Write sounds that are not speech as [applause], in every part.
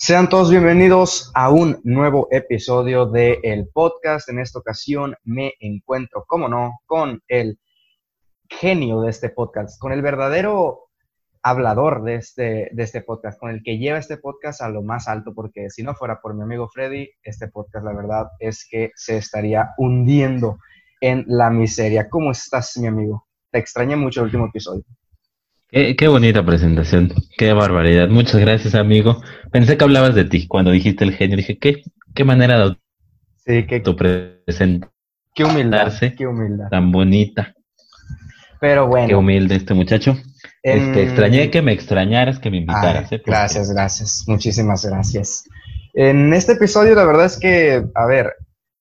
Sean todos bienvenidos a un nuevo episodio de el podcast. En esta ocasión me encuentro, como no, con el genio de este podcast, con el verdadero hablador de este, de este podcast, con el que lleva este podcast a lo más alto, porque si no fuera por mi amigo Freddy, este podcast, la verdad, es que se estaría hundiendo en la miseria. ¿Cómo estás, mi amigo? Te extrañé mucho el último episodio. Qué, bonita presentación, qué barbaridad. Muchas gracias, amigo. Pensé que hablabas de ti cuando dijiste el genio. Dije, qué, qué manera de sí, qué, tu presentarse. Qué humildad, qué humildad. Tan bonita. Pero bueno. Qué humilde este muchacho. Este, extrañé que me extrañaras, que me invitaras. ¿eh? Gracias, gracias. Muchísimas gracias. En este episodio, la verdad es que, a ver,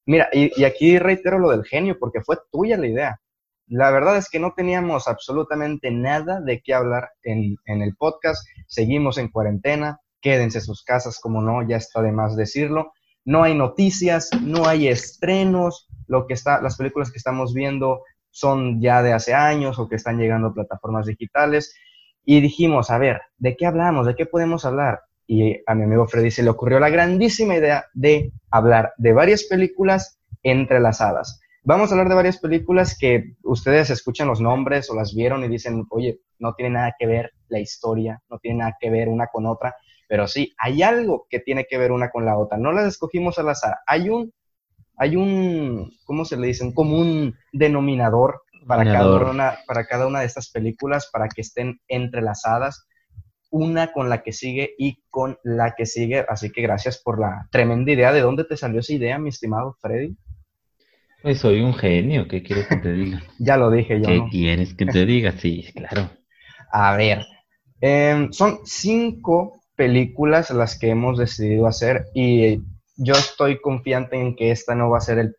mira, y, y aquí reitero lo del genio, porque fue tuya la idea. La verdad es que no teníamos absolutamente nada de qué hablar en, el podcast. Seguimos en cuarentena. Quédense en sus casas, como no, ya está de más decirlo. No hay noticias, no hay estrenos. Lo que está, las películas que estamos viendo son ya de hace años o que están llegando a plataformas digitales. Y dijimos, a ver, ¿de qué hablamos? ¿De qué podemos hablar? Y a mi amigo Freddy se le ocurrió la grandísima idea de hablar de varias películas entrelazadas. Vamos a hablar de varias películas que ustedes escuchan los nombres o las vieron y dicen, oye, no tiene nada que ver la historia, no tiene nada que ver una con otra, pero sí, hay algo que tiene que ver una con la otra. No las escogimos al azar. Hay un, hay un, ¿cómo se le dice? Un común denominador para cada, una, para cada una de estas películas para que estén entrelazadas una con la que sigue y con la que sigue. Así que gracias por la tremenda idea. ¿De dónde te salió esa idea, mi estimado Freddy? Pues soy un genio, ¿qué quieres que te diga? [laughs] ya lo dije yo. ¿Qué quieres que te diga? Sí, claro. A ver, em, son cinco películas las que hemos decidido hacer y yo estoy confiante en que esta no va a ser el,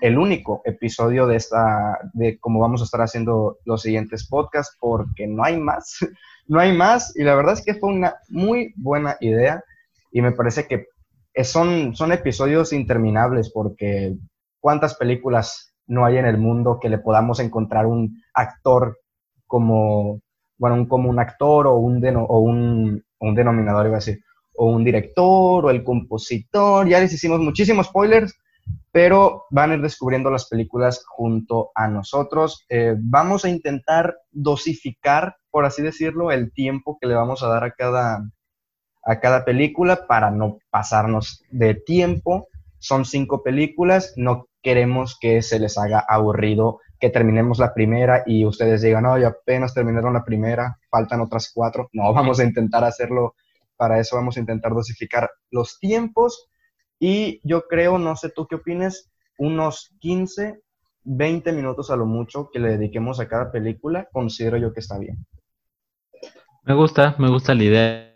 el único episodio de esta, de cómo vamos a estar haciendo los siguientes podcasts, porque no hay más, [laughs] no hay más y la verdad es que fue una muy buena idea y me parece que son, son episodios interminables porque ¿Cuántas películas no hay en el mundo que le podamos encontrar un actor como, bueno, un, como un actor o un, o un, un denominador, iba a decir, o un director o el compositor? Ya les hicimos muchísimos spoilers, pero van a ir descubriendo las películas junto a nosotros. Eh, vamos a intentar dosificar, por así decirlo, el tiempo que le vamos a dar a cada, a cada película para no pasarnos de tiempo. Son cinco películas, no queremos que se les haga aburrido que terminemos la primera y ustedes digan, no, ya apenas terminaron la primera, faltan otras cuatro. No, [laughs] vamos a intentar hacerlo, para eso vamos a intentar dosificar los tiempos y yo creo, no sé tú qué opines, unos 15, 20 minutos a lo mucho que le dediquemos a cada película, considero yo que está bien. Me gusta, me gusta la idea.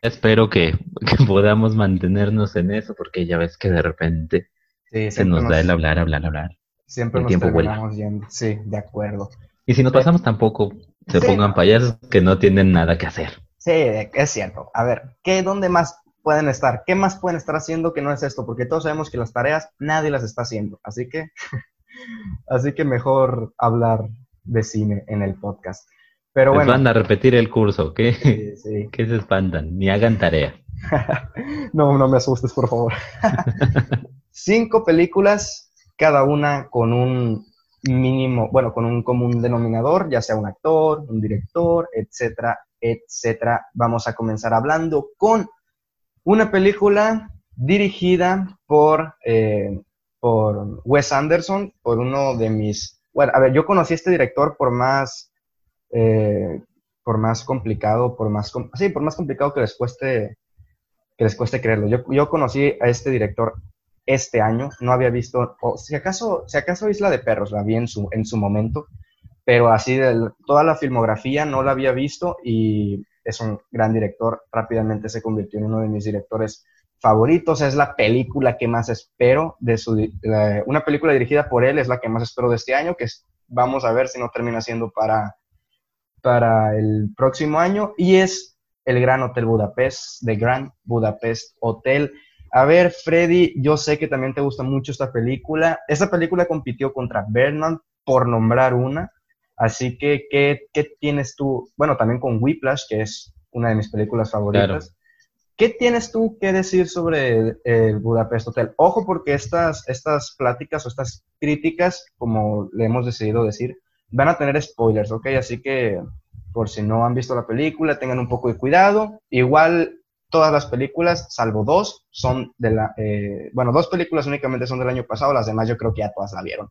Espero que, [laughs] que podamos mantenernos en eso porque ya ves que de repente se nos, da el hablar, hablar, hablar. Siempre el nos tiempo terminamos yendo. Sí, de acuerdo. Y si nos pasamos tampoco, se pongan payasos que no tienen nada que hacer. Sí, es cierto. A ver, ¿qué, ¿dónde más pueden estar? ¿Qué más pueden estar haciendo que no es esto? Porque todos sabemos que las tareas nadie las está haciendo. Así que, [laughs] así que mejor hablar de cine en el podcast. Pero bueno. van a repetir el curso, ¿qué? Sí, [laughs] que se espantan, ni hagan tarea. [laughs] no, no me asustes, por favor. Cinco películas, cada una con un mínimo, bueno, con un común denominador, ya sea un actor, un director, etcétera, etcétera. Vamos a comenzar hablando con una película dirigida por, eh, por Wes Anderson, por uno de mis... Bueno, a ver, yo conocí a este director por más... Eh, por más complicado, por más... Sí, por más complicado que les cueste, que les cueste creerlo. Yo, yo conocí a este director este año. No había visto, o si acaso, si acaso Isla de Perros la vi en su, en su momento, pero así de toda la filmografía no la había visto y es un gran director. Rápidamente se convirtió en uno de mis directores favoritos. Es la película que más espero de su, una película dirigida por él es la que más espero de este año, que vamos a ver si no termina siendo para, para el próximo año y es el Gran Hotel Budapest, The Grand Budapest Hotel. A ver, Freddy, yo sé que también te gusta mucho esta película. Esta película compitió contra Bernard, por nombrar una. Así que, ¿qué, tienes tú? Bueno, también con Whiplash, que es una de mis películas favoritas. ¿Qué tienes tú que decir sobre el Budapest Hotel? Ojo porque estas, estas pláticas o estas críticas, como le hemos decidido decir, van a tener spoilers, ¿ok? Así que por si no han visto la película, tengan un poco de cuidado. Igual todas las películas, salvo dos, son de la... Eh, bueno, dos películas únicamente son del año pasado, las demás yo creo que ya todas la vieron.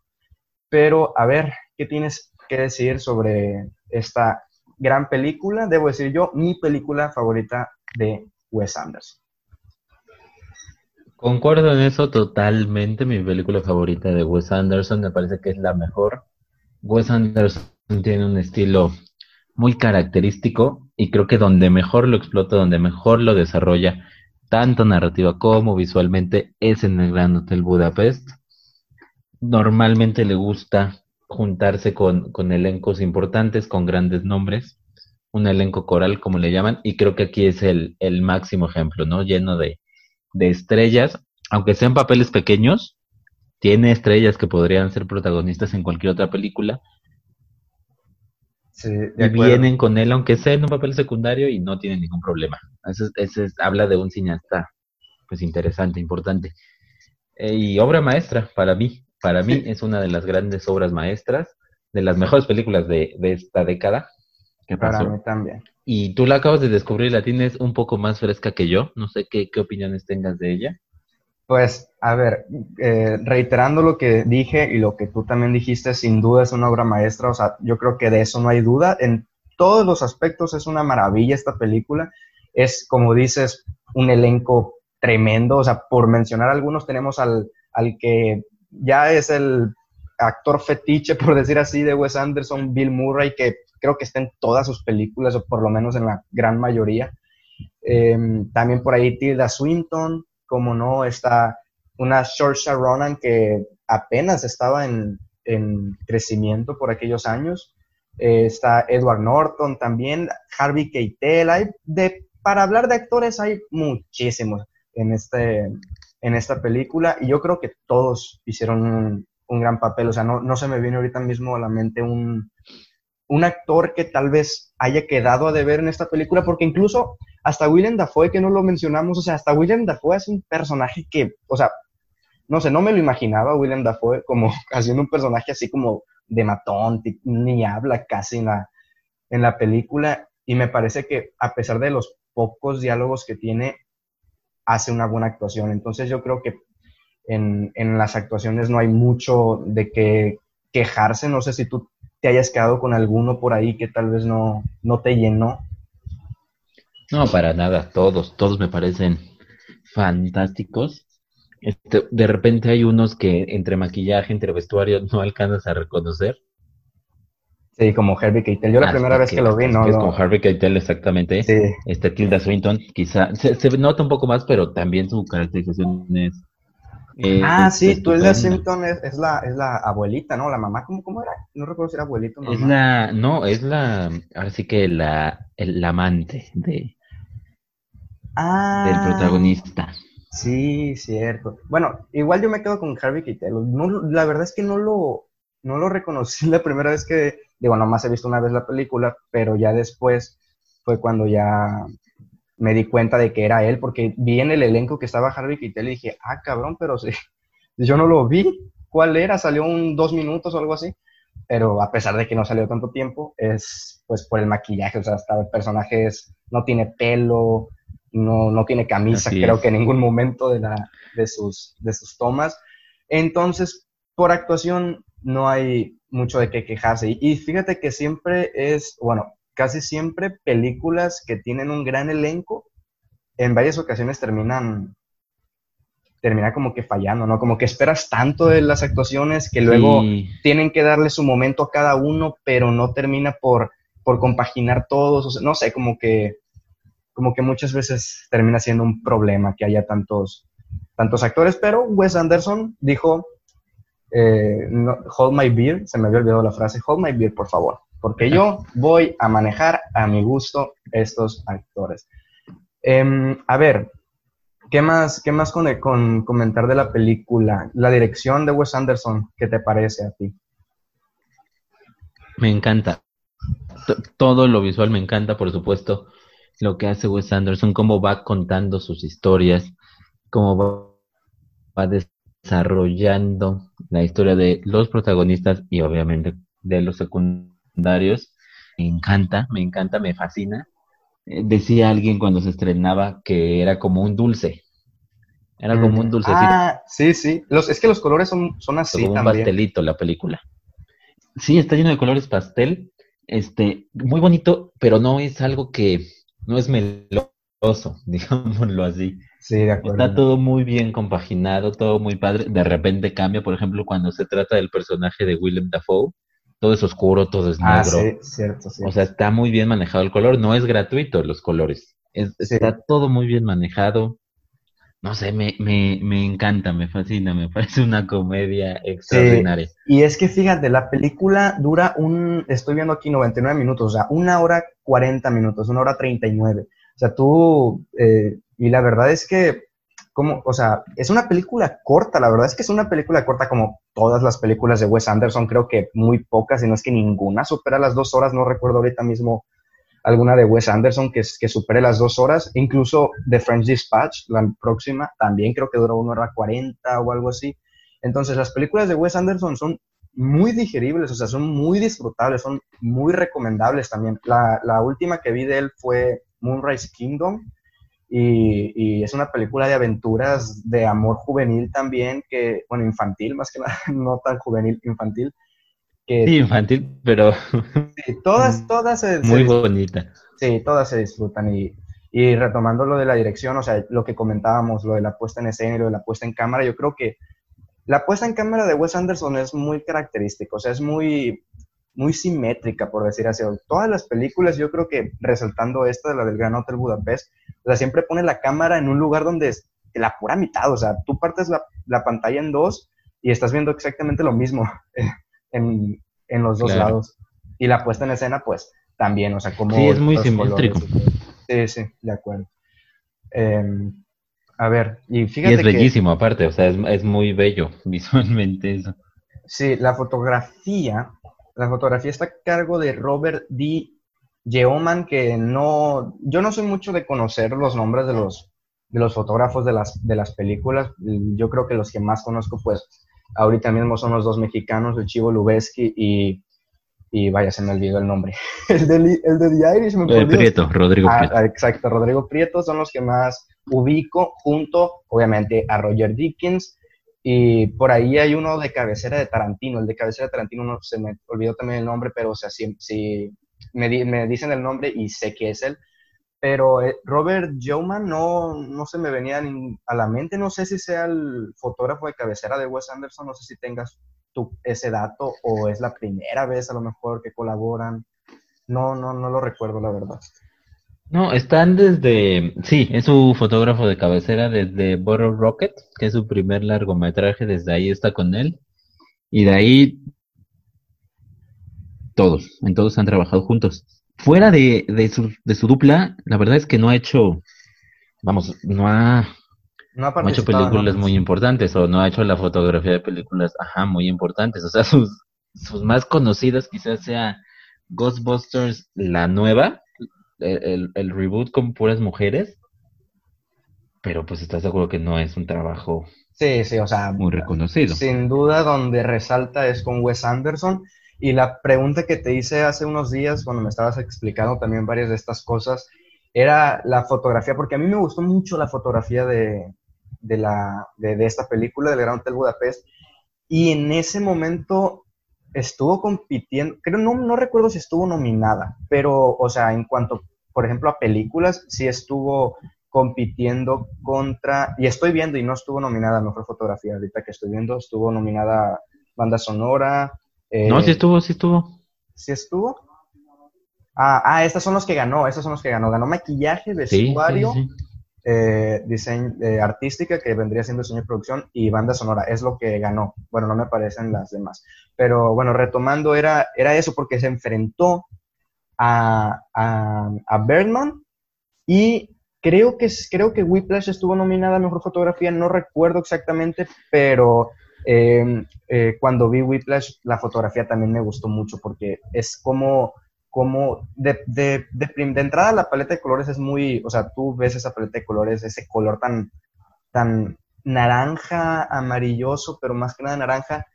Pero a ver, ¿qué tienes que decir sobre esta gran película? Debo decir yo, mi película favorita de Wes Anderson. Concuerdo en eso totalmente. Mi película favorita de Wes Anderson me parece que es la mejor. Wes Anderson tiene un estilo muy característico y creo que donde mejor lo explota, donde mejor lo desarrolla, tanto narrativa como visualmente, es en el Gran Hotel Budapest. Normalmente le gusta juntarse con, con elencos importantes, con grandes nombres un elenco coral, como le llaman, y creo que aquí es el, el máximo ejemplo, ¿no? Lleno de, de estrellas, aunque sean papeles pequeños, tiene estrellas que podrían ser protagonistas en cualquier otra película. Y vienen con él, aunque sea en un papel secundario, y no tienen ningún problema. Eso, habla de un cineasta, pues interesante, importante. Eh, y obra maestra, para mí. Para mí es una de las grandes obras maestras, de las mejores películas de, de esta década. Para mí también. Y tú la acabas de descubrir, la tienes un poco más fresca que yo. No sé qué, qué opiniones tengas de ella. Pues, a ver, eh, reiterando lo que dije y lo que tú también dijiste, sin duda es una obra maestra. O sea, yo creo que de eso no hay duda. En todos los aspectos es una maravilla esta película. Es, como dices, un elenco tremendo. O sea, por mencionar algunos, tenemos al, al que ya es el actor fetiche, [laughs] por decir así, de Wes Anderson, Bill Murray, que creo que está en todas sus películas, o por lo menos en la gran mayoría. Em, también por ahí Tilda Swinton, como no, está una Saoirse Ronan que apenas estaba en, crecimiento por aquellos años. Eh, está Edward Norton también, Harvey Keitel. Hay de, para hablar de actores hay muchísimos en, este, en esta película y yo creo que todos hicieron un, un gran papel. O sea, no, no se me viene ahorita mismo a la mente un, un actor que tal vez haya quedado a deber en esta película, porque incluso hasta William Dafoe, que no lo mencionamos, o sea, hasta William Dafoe es un personaje que, o sea, no sé, no me lo imaginaba William Dafoe como [laughs] haciendo un personaje así como de matón, ni habla casi en la, en la película, y me parece que a pesar de los pocos diálogos que tiene, hace una buena actuación. Entonces yo creo que en, en las actuaciones no hay mucho de qué quejarse, no sé si tú te hayas quedado con alguno por ahí que tal vez no, no te llenó. No, para nada, todos, todos me parecen fantásticos. Este, de repente hay unos que entre maquillaje, entre vestuario, no alcanzas a reconocer. Sí, como Harvey Keitel. Yo la primera vez que lo vi, ¿no? Es como Harvey Keitel, exactamente. Sí. Este Tilda Swinton, quizá, se, se, nota un poco más, pero también su caracterización es eh, ah, sí, tú es, es, la, es la abuelita, ¿no? La mamá, ¿cómo, cómo era? No recuerdo si era abuelito o mamá. Es la, no, es la, ahora sí que la, el amante de, ah, del protagonista. Sí, cierto. Bueno, igual yo me quedo con Harvey Keitel. No, la verdad es que no lo, no lo reconocí [laughs] la primera vez que, digo, nomás he visto una vez la película, pero ya después fue cuando ya me di cuenta de que era él, porque vi en el elenco que estaba Harvey Keitel y dije, ah, cabrón, pero sí, [laughs] yo no lo vi. ¿Cuál era? Salió un dos minutos o algo así. Pero a pesar de que no salió tanto tiempo, es pues por el maquillaje, o sea, hasta el personaje no tiene pelo, no, no tiene camisa, creo que en ningún momento de, la, de, sus, de sus tomas. Entonces, por actuación no hay mucho de qué quejarse. y fíjate que siempre es, bueno, casi siempre películas que tienen un gran elenco, en varias ocasiones terminan termina como que fallando, ¿no? Como que esperas tanto de las actuaciones que luego tienen que darle su momento a cada uno, pero no termina por, por compaginar todos, no sé, como que, como que muchas veces termina siendo un problema que haya tantos, tantos actores, pero Wes Anderson dijo, eh, hold my beer, se me había olvidado la frase, hold my beer, por favor porque yo voy a manejar a mi gusto estos actores. Em, a ver, ¿qué más, qué más con, con, comentar de la película? La dirección de Wes Anderson, ¿qué te parece a ti? Me encanta. todo lo visual me encanta, por supuesto. lo que hace Wes Anderson, cómo va contando sus historias, cómo va, desarrollando la historia de los protagonistas y obviamente de los secundarios. Me encanta, me encanta, me fascina. Eh, decía alguien cuando se estrenaba que era como un dulce. Era como un dulcecito. Ah, sí, sí. Los, es que los colores son, son así como un pastelito la película. Sí, está lleno de colores pastel. Este, muy bonito, pero no es algo que no es meloso, [laughs] digámoslo así. Sí, de acuerdo. Está todo muy bien compaginado, todo muy padre. De repente cambia, por ejemplo, cuando se trata del personaje de Willem Dafoe, todo es oscuro, todo es Ah, negro. sí, cierto, sí. O sea, está muy bien manejado el color, no es gratuito los colores. Es- Sí. Está todo muy bien manejado. No sé, me, me, me encanta, me fascina, me [laughs] parece una comedia extraordinaria. Y es que fíjate, la película dura un, estoy viendo aquí 99 minutos, o sea, una hora 40 minutos, una hora 39. O sea, tú, eh, y la verdad es que, como, o sea, es una película corta, la verdad es que es una película corta como todas las películas de Wes Anderson, creo que muy pocas, y no es que ninguna supera las dos horas, no recuerdo ahorita mismo alguna de Wes Anderson que, supere las dos horas, incluso The French Dispatch, la próxima, también creo que duró una hora 40 o algo así. Entonces, las películas de Wes Anderson son muy digeribles, o sea, son muy disfrutables, son muy recomendables también. La, la última que vi de él fue Moonrise Kingdom y, y es una película de aventuras de amor juvenil también, que, bueno, infantil más que nada, [laughs] no tan juvenil, infantil. Que Sí, infantil, pero [laughs] sí, todas, todas se, se muy bonita. Sí, todas se disfrutan y, y retomando lo de la dirección, o sea, lo que comentábamos, lo de la puesta en escena y lo de la puesta en cámara, yo creo que la puesta en cámara de Wes Anderson es muy característica, o sea, es muy, muy simétrica, por decir así. Todas las películas, yo creo que resaltando esta, de la del Gran Hotel Budapest, o sea, siempre pone la cámara en un lugar donde es la pura mitad, o sea, tú partes la, la pantalla en dos y estás viendo exactamente lo mismo [laughs] en, en los dos Claro. lados. Y la puesta en escena, pues, también, o sea, como... Sí, es muy simétrico. y. Sí, sí, de acuerdo. Em, a ver, y Y fíjate es que... bellísimo, aparte, o sea, es, es muy bello [laughs] visualmente eso. Sí, la fotografía, la fotografía está a cargo de Robert D. Yeoman, que no, yo no soy mucho de conocer los nombres de los, de los fotógrafos de las, de las películas. Yo creo que los que más conozco, pues, ahorita mismo son los dos mexicanos, el Chivo Lubeski y, y vaya, se me olvidó el nombre. [laughs] el, de, el de The Irishman, por Eh. Prieto, Rodrigo Ah, Prieto. ah, exacto, Rodrigo Prieto son los que más ubico junto, obviamente, a Roger Dickens. Y por ahí hay uno de cabecera de Tarantino. El de cabecera de Tarantino no se me olvidó también el nombre, pero o sea, si, si me, di- me dicen el nombre y sé que es él. Pero eh, Robert Yeoman no, no se me venía a la mente. No sé si sea el fotógrafo de cabecera de Wes Anderson. No sé si tengas tú ese dato o es la primera vez a lo mejor que colaboran. No, no, no lo recuerdo, la verdad. No, están desde, sí, es su fotógrafo de cabecera desde Bottle Rocket, que es su primer largometraje, desde ahí está con él. Y de ahí todos, en todos han trabajado juntos. Fuera de, de su, de su dupla, la verdad es que no ha hecho, vamos, no ha, No ha no ha hecho películas ¿no? muy importantes o no ha hecho la fotografía de películas, ajá, muy importantes. O sea, sus, sus más conocidas quizás sea Ghostbusters, la nueva, el, el- reboot con puras mujeres, pero pues estás seguro que no es un trabajo Sí, sí, o sea, muy reconocido. sin duda donde resalta es con Wes Anderson. Y la pregunta que te hice hace unos días, cuando me estabas explicando también varias de estas cosas, era la fotografía, porque a mí me gustó mucho la fotografía de, de, la, de, de esta película, del Gran Hotel Budapest. Y en ese momento estuvo compitiendo, creo, no, no recuerdo si estuvo nominada, pero, o sea, en cuanto, por ejemplo, a películas, sí estuvo compitiendo contra, y estoy viendo, y no estuvo nominada a Mejor Fotografía, ahorita que estoy viendo, estuvo nominada Banda Sonora. eh, No, sí estuvo, sí estuvo. ¿Sí estuvo? Ah, ah, estos son los que ganó, estos son los que ganó. Ganó maquillaje, Sí, sí, vestuario, sí. eh, diseño eh, artística, que vendría siendo diseño y producción, y banda sonora, es lo que ganó. Bueno, no me parecen las demás. Pero bueno, retomando, era, era eso porque se enfrentó a, a, y creo que, creo que Whiplash estuvo nominada a Mejor Fotografía, no recuerdo exactamente, pero eh, eh, cuando vi Whiplash, la fotografía también me gustó mucho porque es como como de, de, de, entrada la paleta de colores es muy, o sea, tú ves esa paleta de colores, ese color tan, tan naranja, amarilloso, pero más que nada naranja,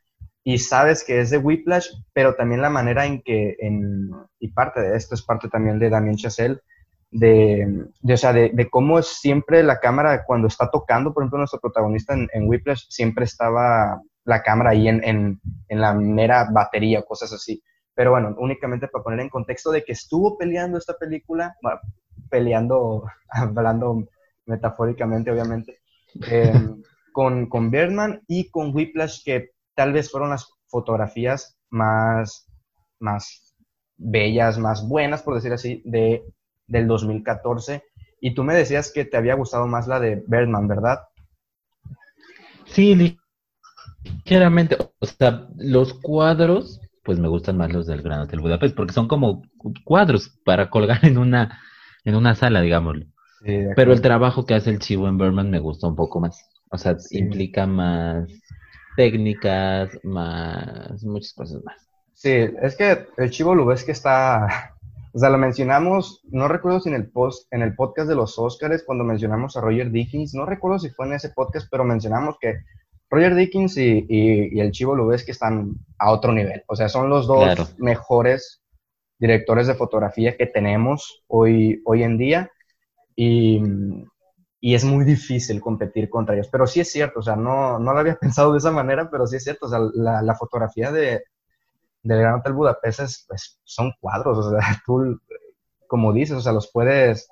y sabes que es de Whiplash, pero también la manera en que, en, y parte de esto es parte también de Damien Chazelle, de, de, o sea, de, de, cómo siempre la cámara cuando está tocando, por ejemplo, nuestro protagonista en, Whiplash, siempre estaba la cámara ahí en, en, en la mera batería, cosas así. Pero bueno, únicamente para poner en contexto de que estuvo peleando esta película, peleando, [laughs] hablando metafóricamente, obviamente, em, con, con Birdman y con Whiplash, que tal vez fueron las fotografías más, más bellas, más buenas, por decir así, de, del 2014. Y tú me decías que te había gustado más la de Birdman, ¿verdad? Sí, ligeramente. O sea, los cuadros pues me gustan más los del Gran Hotel Budapest, porque son como cuadros para colgar en una, en una sala, digámoslo. Pero el trabajo que hace el chivo en Berman me gusta un poco más. O sea, implica más técnicas, más muchas cosas más. Sí, es que el chivo que está, [laughs] o sea, lo mencionamos, no recuerdo si en el post, en el podcast de los Oscars, cuando mencionamos a Roger Dickens, no recuerdo si fue en ese podcast, pero mencionamos que Roger Dickens y, el Chivo lo ves que están a otro nivel. O sea, son los dos mejores directores de fotografía que tenemos hoy, hoy en día. Y, es muy difícil competir contra ellos. Pero sí es cierto, o sea, no, no lo había [laughs] pensado de esa manera, pero sí es cierto. O sea, la, fotografía de, del Gran Hotel Budapest pues, son cuadros. O sea, [laughs] tú, como dices, o sea, los puedes,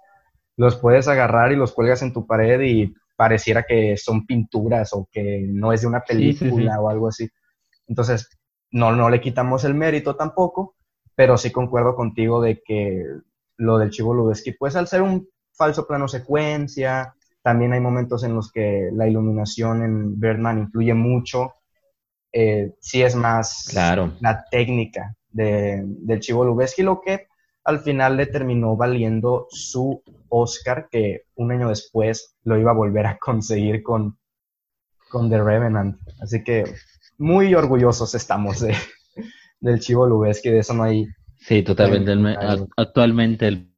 los puedes agarrar y los cuelgas en tu pared y pareciera que son pinturas o que no es de una película o algo así. Entonces, no, no le quitamos el mérito tampoco, pero sí concuerdo contigo de que lo del Chivo Lubeski, pues al ser un falso plano secuencia, también hay momentos en los que la iluminación en Birdman influye mucho. Eh, sí es más claro. la técnica de, del Chivo Lubeski, lo que al final le terminó valiendo su Oscar, que un año después lo iba a volver a conseguir con, con The Revenant. Así que muy orgullosos estamos de, del Chivo Lubeski, de eso no hay. Sí, totalmente. actualmente el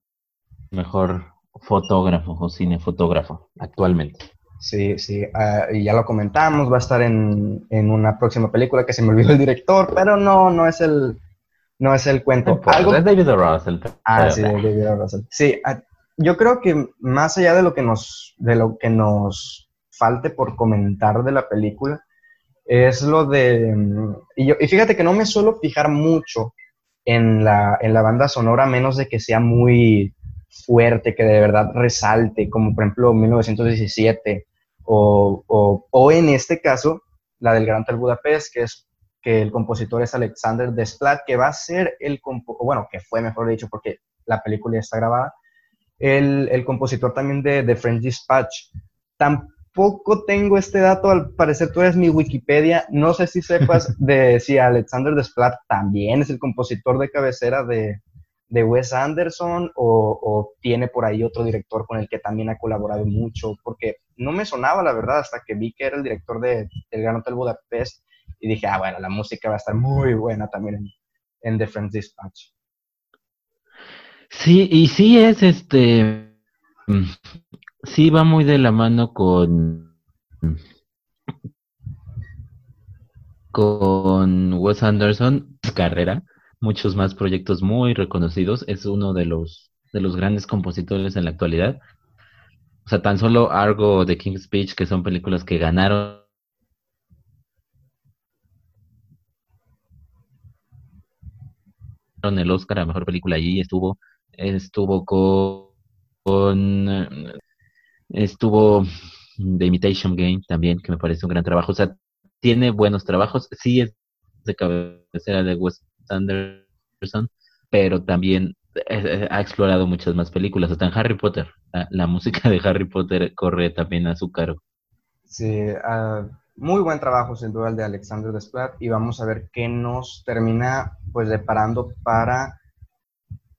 mejor fotógrafo o cinefotógrafo, actualmente. Sí, sí, ah, y ya lo comentamos, va a estar en, en, una próxima película que se me olvidó el director, pero no, no es el, no es el cuento. Algo... Es David Russell. Ah, sí, David Russell. Sí, ah, yo creo que más allá de lo que nos, de lo que nos falte por comentar de la película, es lo de... Y, yo, y fíjate que no me suelo fijar mucho en la, en la banda sonora, menos de que sea muy fuerte, que de verdad resalte, como por ejemplo 1917, o, o, o en este caso, la del Gran Hotel Budapest, que es que el compositor es Alexander Desplat, que va a ser el, bueno, que fue mejor dicho porque la película ya está grabada, el, el compositor también de The French Dispatch. Tampoco tengo este dato, al parecer tú eres mi Wikipedia, no sé si sepas [laughs] de si Alexander Desplat también es el compositor de cabecera de, de Wes Anderson o, tiene por ahí otro director con el que también ha colaborado mucho, porque no me sonaba la verdad hasta que vi que era el director de El Gran Hotel Budapest y dije, ah, bueno, la música va a estar muy buena también en, en The Friends Dispatch. Sí, y sí es este, sí va muy de la mano con, con Wes Anderson, carrera, muchos más proyectos muy reconocidos, es uno de los, de los grandes compositores en la actualidad. O sea, tan solo Argo de King's Speech, que son películas que ganaron el Oscar a Mejor Película allí, estuvo, estuvo con, estuvo The Imitation Game también, que me parece un gran trabajo, o sea, tiene buenos trabajos, sí es de cabecera de Wes Anderson, pero también ha explorado muchas más películas, hasta en Harry Potter, la, música de Harry Potter corre también a su cargo. Sí, uh, muy buen trabajo sin duda el de Alexander Desplat y vamos a ver qué nos termina pues deparando para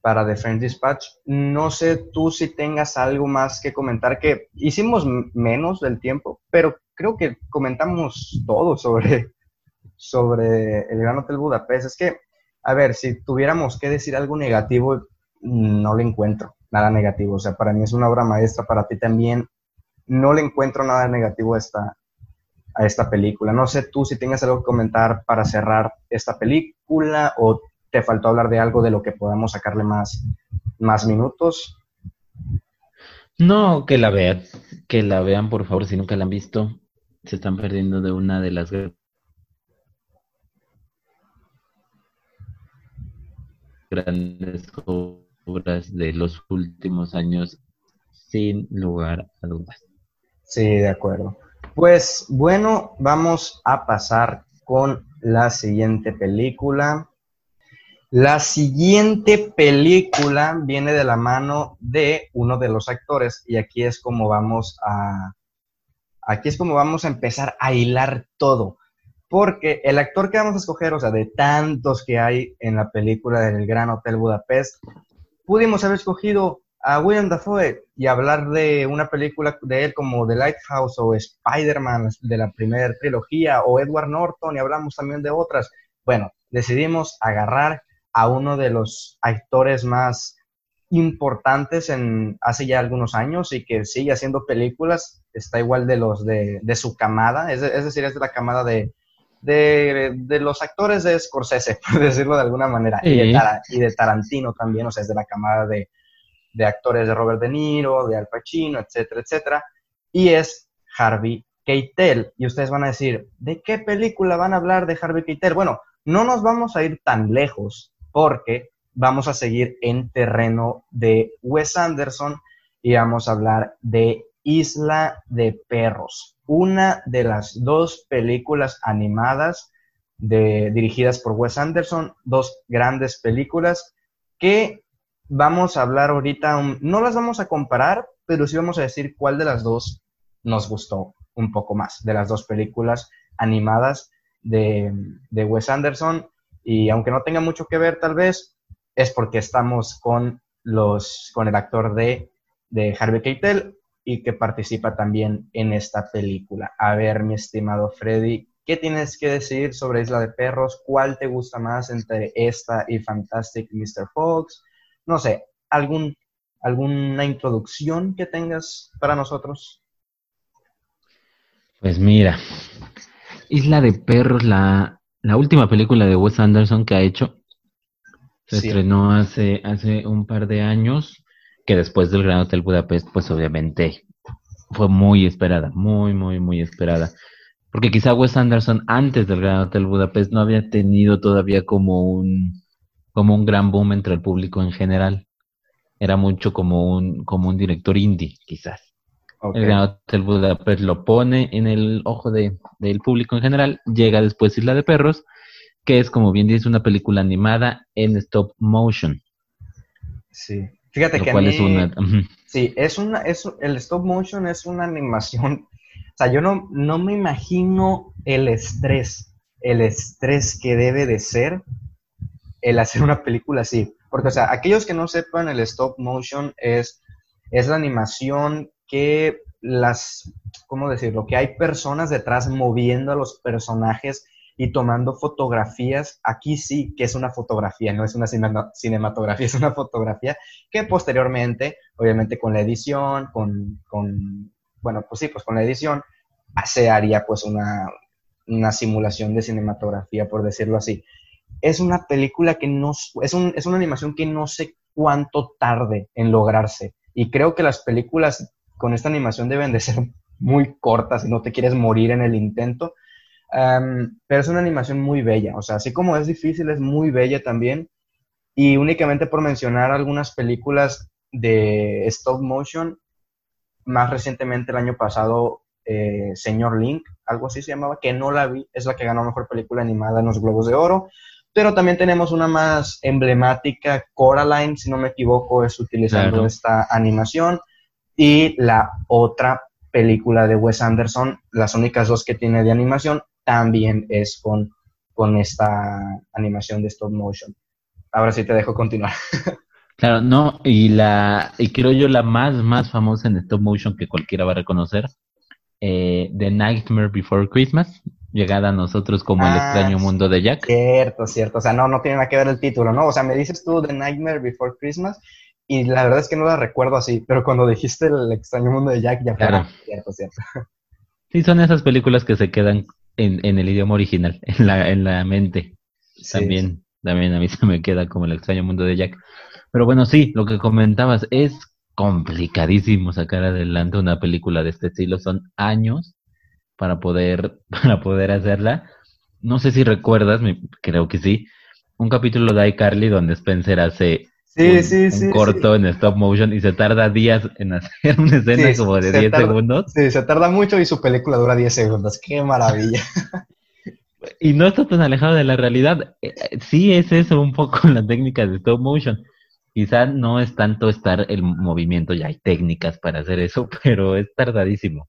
para The Friend Dispatch. No sé tú si tengas algo más que comentar, que hicimos menos del tiempo, pero creo que comentamos todo sobre, sobre el Gran Hotel Budapest. Es que a ver, si tuviéramos que decir algo negativo, no le encuentro nada negativo. O sea, para mí es una obra maestra, para ti también. No le encuentro nada negativo a esta, película. No sé tú si tengas algo que comentar para cerrar esta película o te faltó hablar de algo de lo que podamos sacarle más, más minutos. No, que la vean, que la vean por favor, si nunca la han visto, se están perdiendo de una de las grandes obras de los últimos años, sin lugar a dudas. Sí, de acuerdo. Pues bueno, vamos a pasar con la siguiente película. La siguiente película viene de la mano de uno de los actores y aquí es como vamos a aquí es como vamos a empezar a hilar todo, porque el actor que vamos a escoger, o sea, de tantos que hay en la película del Gran Hotel Budapest, pudimos haber escogido a William Dafoe y hablar de una película de él como The Lighthouse o Spider-Man de la primera trilogía o Edward Norton y hablamos también de otras. Bueno, decidimos agarrar a uno de los actores más importantes en hace ya algunos años y que sigue haciendo películas, está igual de los de, su camada, es, decir, es de la camada de, de, los actores de Scorsese, [laughs] por decirlo de alguna manera, y, de y, de Tarantino también, o sea, es de la camada de, de actores de Robert De Niro, de Al Pacino, etcétera, etcétera, y es Harvey Keitel. Y ustedes van a decir, ¿de qué película van a hablar de Harvey Keitel? Bueno, no nos vamos a ir tan lejos porque vamos a seguir en terreno de Wes Anderson y vamos a hablar de Isla de Perros, una de las dos películas animadas de, dirigidas por Wes Anderson, dos grandes películas que vamos a hablar ahorita, no las vamos a comparar, pero sí vamos a decir cuál de las dos nos gustó un poco más, de las dos películas animadas de, de Wes Anderson. Y aunque no tenga mucho que ver tal vez, es porque estamos con, los, con el actor de, de Harvey Keitel y que participa también en esta película. A ver, mi estimado Freddy, ¿qué tienes que decir sobre Isla de Perros? ¿Cuál te gusta más entre esta y Fantastic Mr. Fox? No sé, algún, alguna introducción que tengas para nosotros. Pues mira, Isla de Perros, la, la última película de Wes Anderson que ha hecho se estrenó hace, hace un par de años, que después del Gran Hotel Budapest, pues obviamente fue muy esperada, muy, muy, muy esperada. Porque quizá Wes Anderson antes del Gran Hotel Budapest no había tenido todavía como un, como un gran boom entre el público en general. Era mucho como un, como un director indie, quizás. El Gran Hotel Budapest lo pone en el ojo de, del público en general. Llega después Isla de Perros, que es, como bien dice, una película animada en stop motion. Sí. Fíjate que es una... Sí, es una, es, el stop motion es una animación. O sea, yo no, no me imagino el estrés, el estrés que debe de ser el hacer una película así. Porque, o sea, aquellos que no sepan, el stop motion es, es la animación que las, ¿cómo decirlo? Que hay personas detrás moviendo a los personajes y tomando fotografías. Aquí sí que es una fotografía, no es una cinematografía, [laughs] es una fotografía que posteriormente, obviamente con la edición, con, con bueno, pues sí, pues con la edición, se haría pues una, una simulación de cinematografía, por decirlo así. Es una película que no, es, un, es una animación que no sé cuánto tarde en lograrse. Y creo que las películas con esta animación deben de ser muy cortas y no te quieres morir en el intento. Pero es una animación muy bella, o sea, así como es difícil, es muy bella también. Y únicamente por mencionar algunas películas de stop motion, más recientemente el año pasado, eh, Señor Link, algo así se llamaba, que no la vi, es la que ganó mejor película animada en los Globos de Oro. Pero también tenemos una más emblemática, Coraline, si no me equivoco, es utilizando esta animación y la otra película de Wes Anderson, las únicas dos que tiene de animación, también es con, con esta animación de stop motion. Ahora sí te dejo continuar. [laughs] Claro, no, y la, y creo yo la más, más famosa en stop motion que cualquiera va a reconocer, eh, The Nightmare Before Christmas, llegada a nosotros como el Ah, extraño mundo de Jack. Cierto, cierto. O sea, no, no tiene nada que ver el título, ¿no? O sea, me dices tú The Nightmare Before Christmas y la verdad es que no la recuerdo así, pero cuando dijiste el extraño mundo de Jack, ya fue, Claro. cierto, cierto. [laughs] Sí, son esas películas que se quedan en, en el idioma original, [laughs] en la, en la mente. Sí, También, también a mí [laughs] se me queda como el extraño mundo de Jack. Pero bueno, sí, lo que comentabas, es complicadísimo sacar adelante una película de este estilo. Son años para poder, [laughs] para poder hacerla. No sé si recuerdas, creo que sí, un capítulo de iCarly donde Spencer hace Sí, un, sí, un sí, corto en stop motion y se tarda días en [laughs] hacer una escena Sí, como de se 10 tarda- segundos. Sí, se tarda mucho y su película dura 10 segundos. ¡Qué maravilla! [laughs] Y no está tan alejado de la realidad. Eh, eh, Sí es eso un poco la técnica de stop motion. Quizá no es tanto estar el movimiento, ya hay técnicas para hacer eso, [laughs] pero es tardadísimo.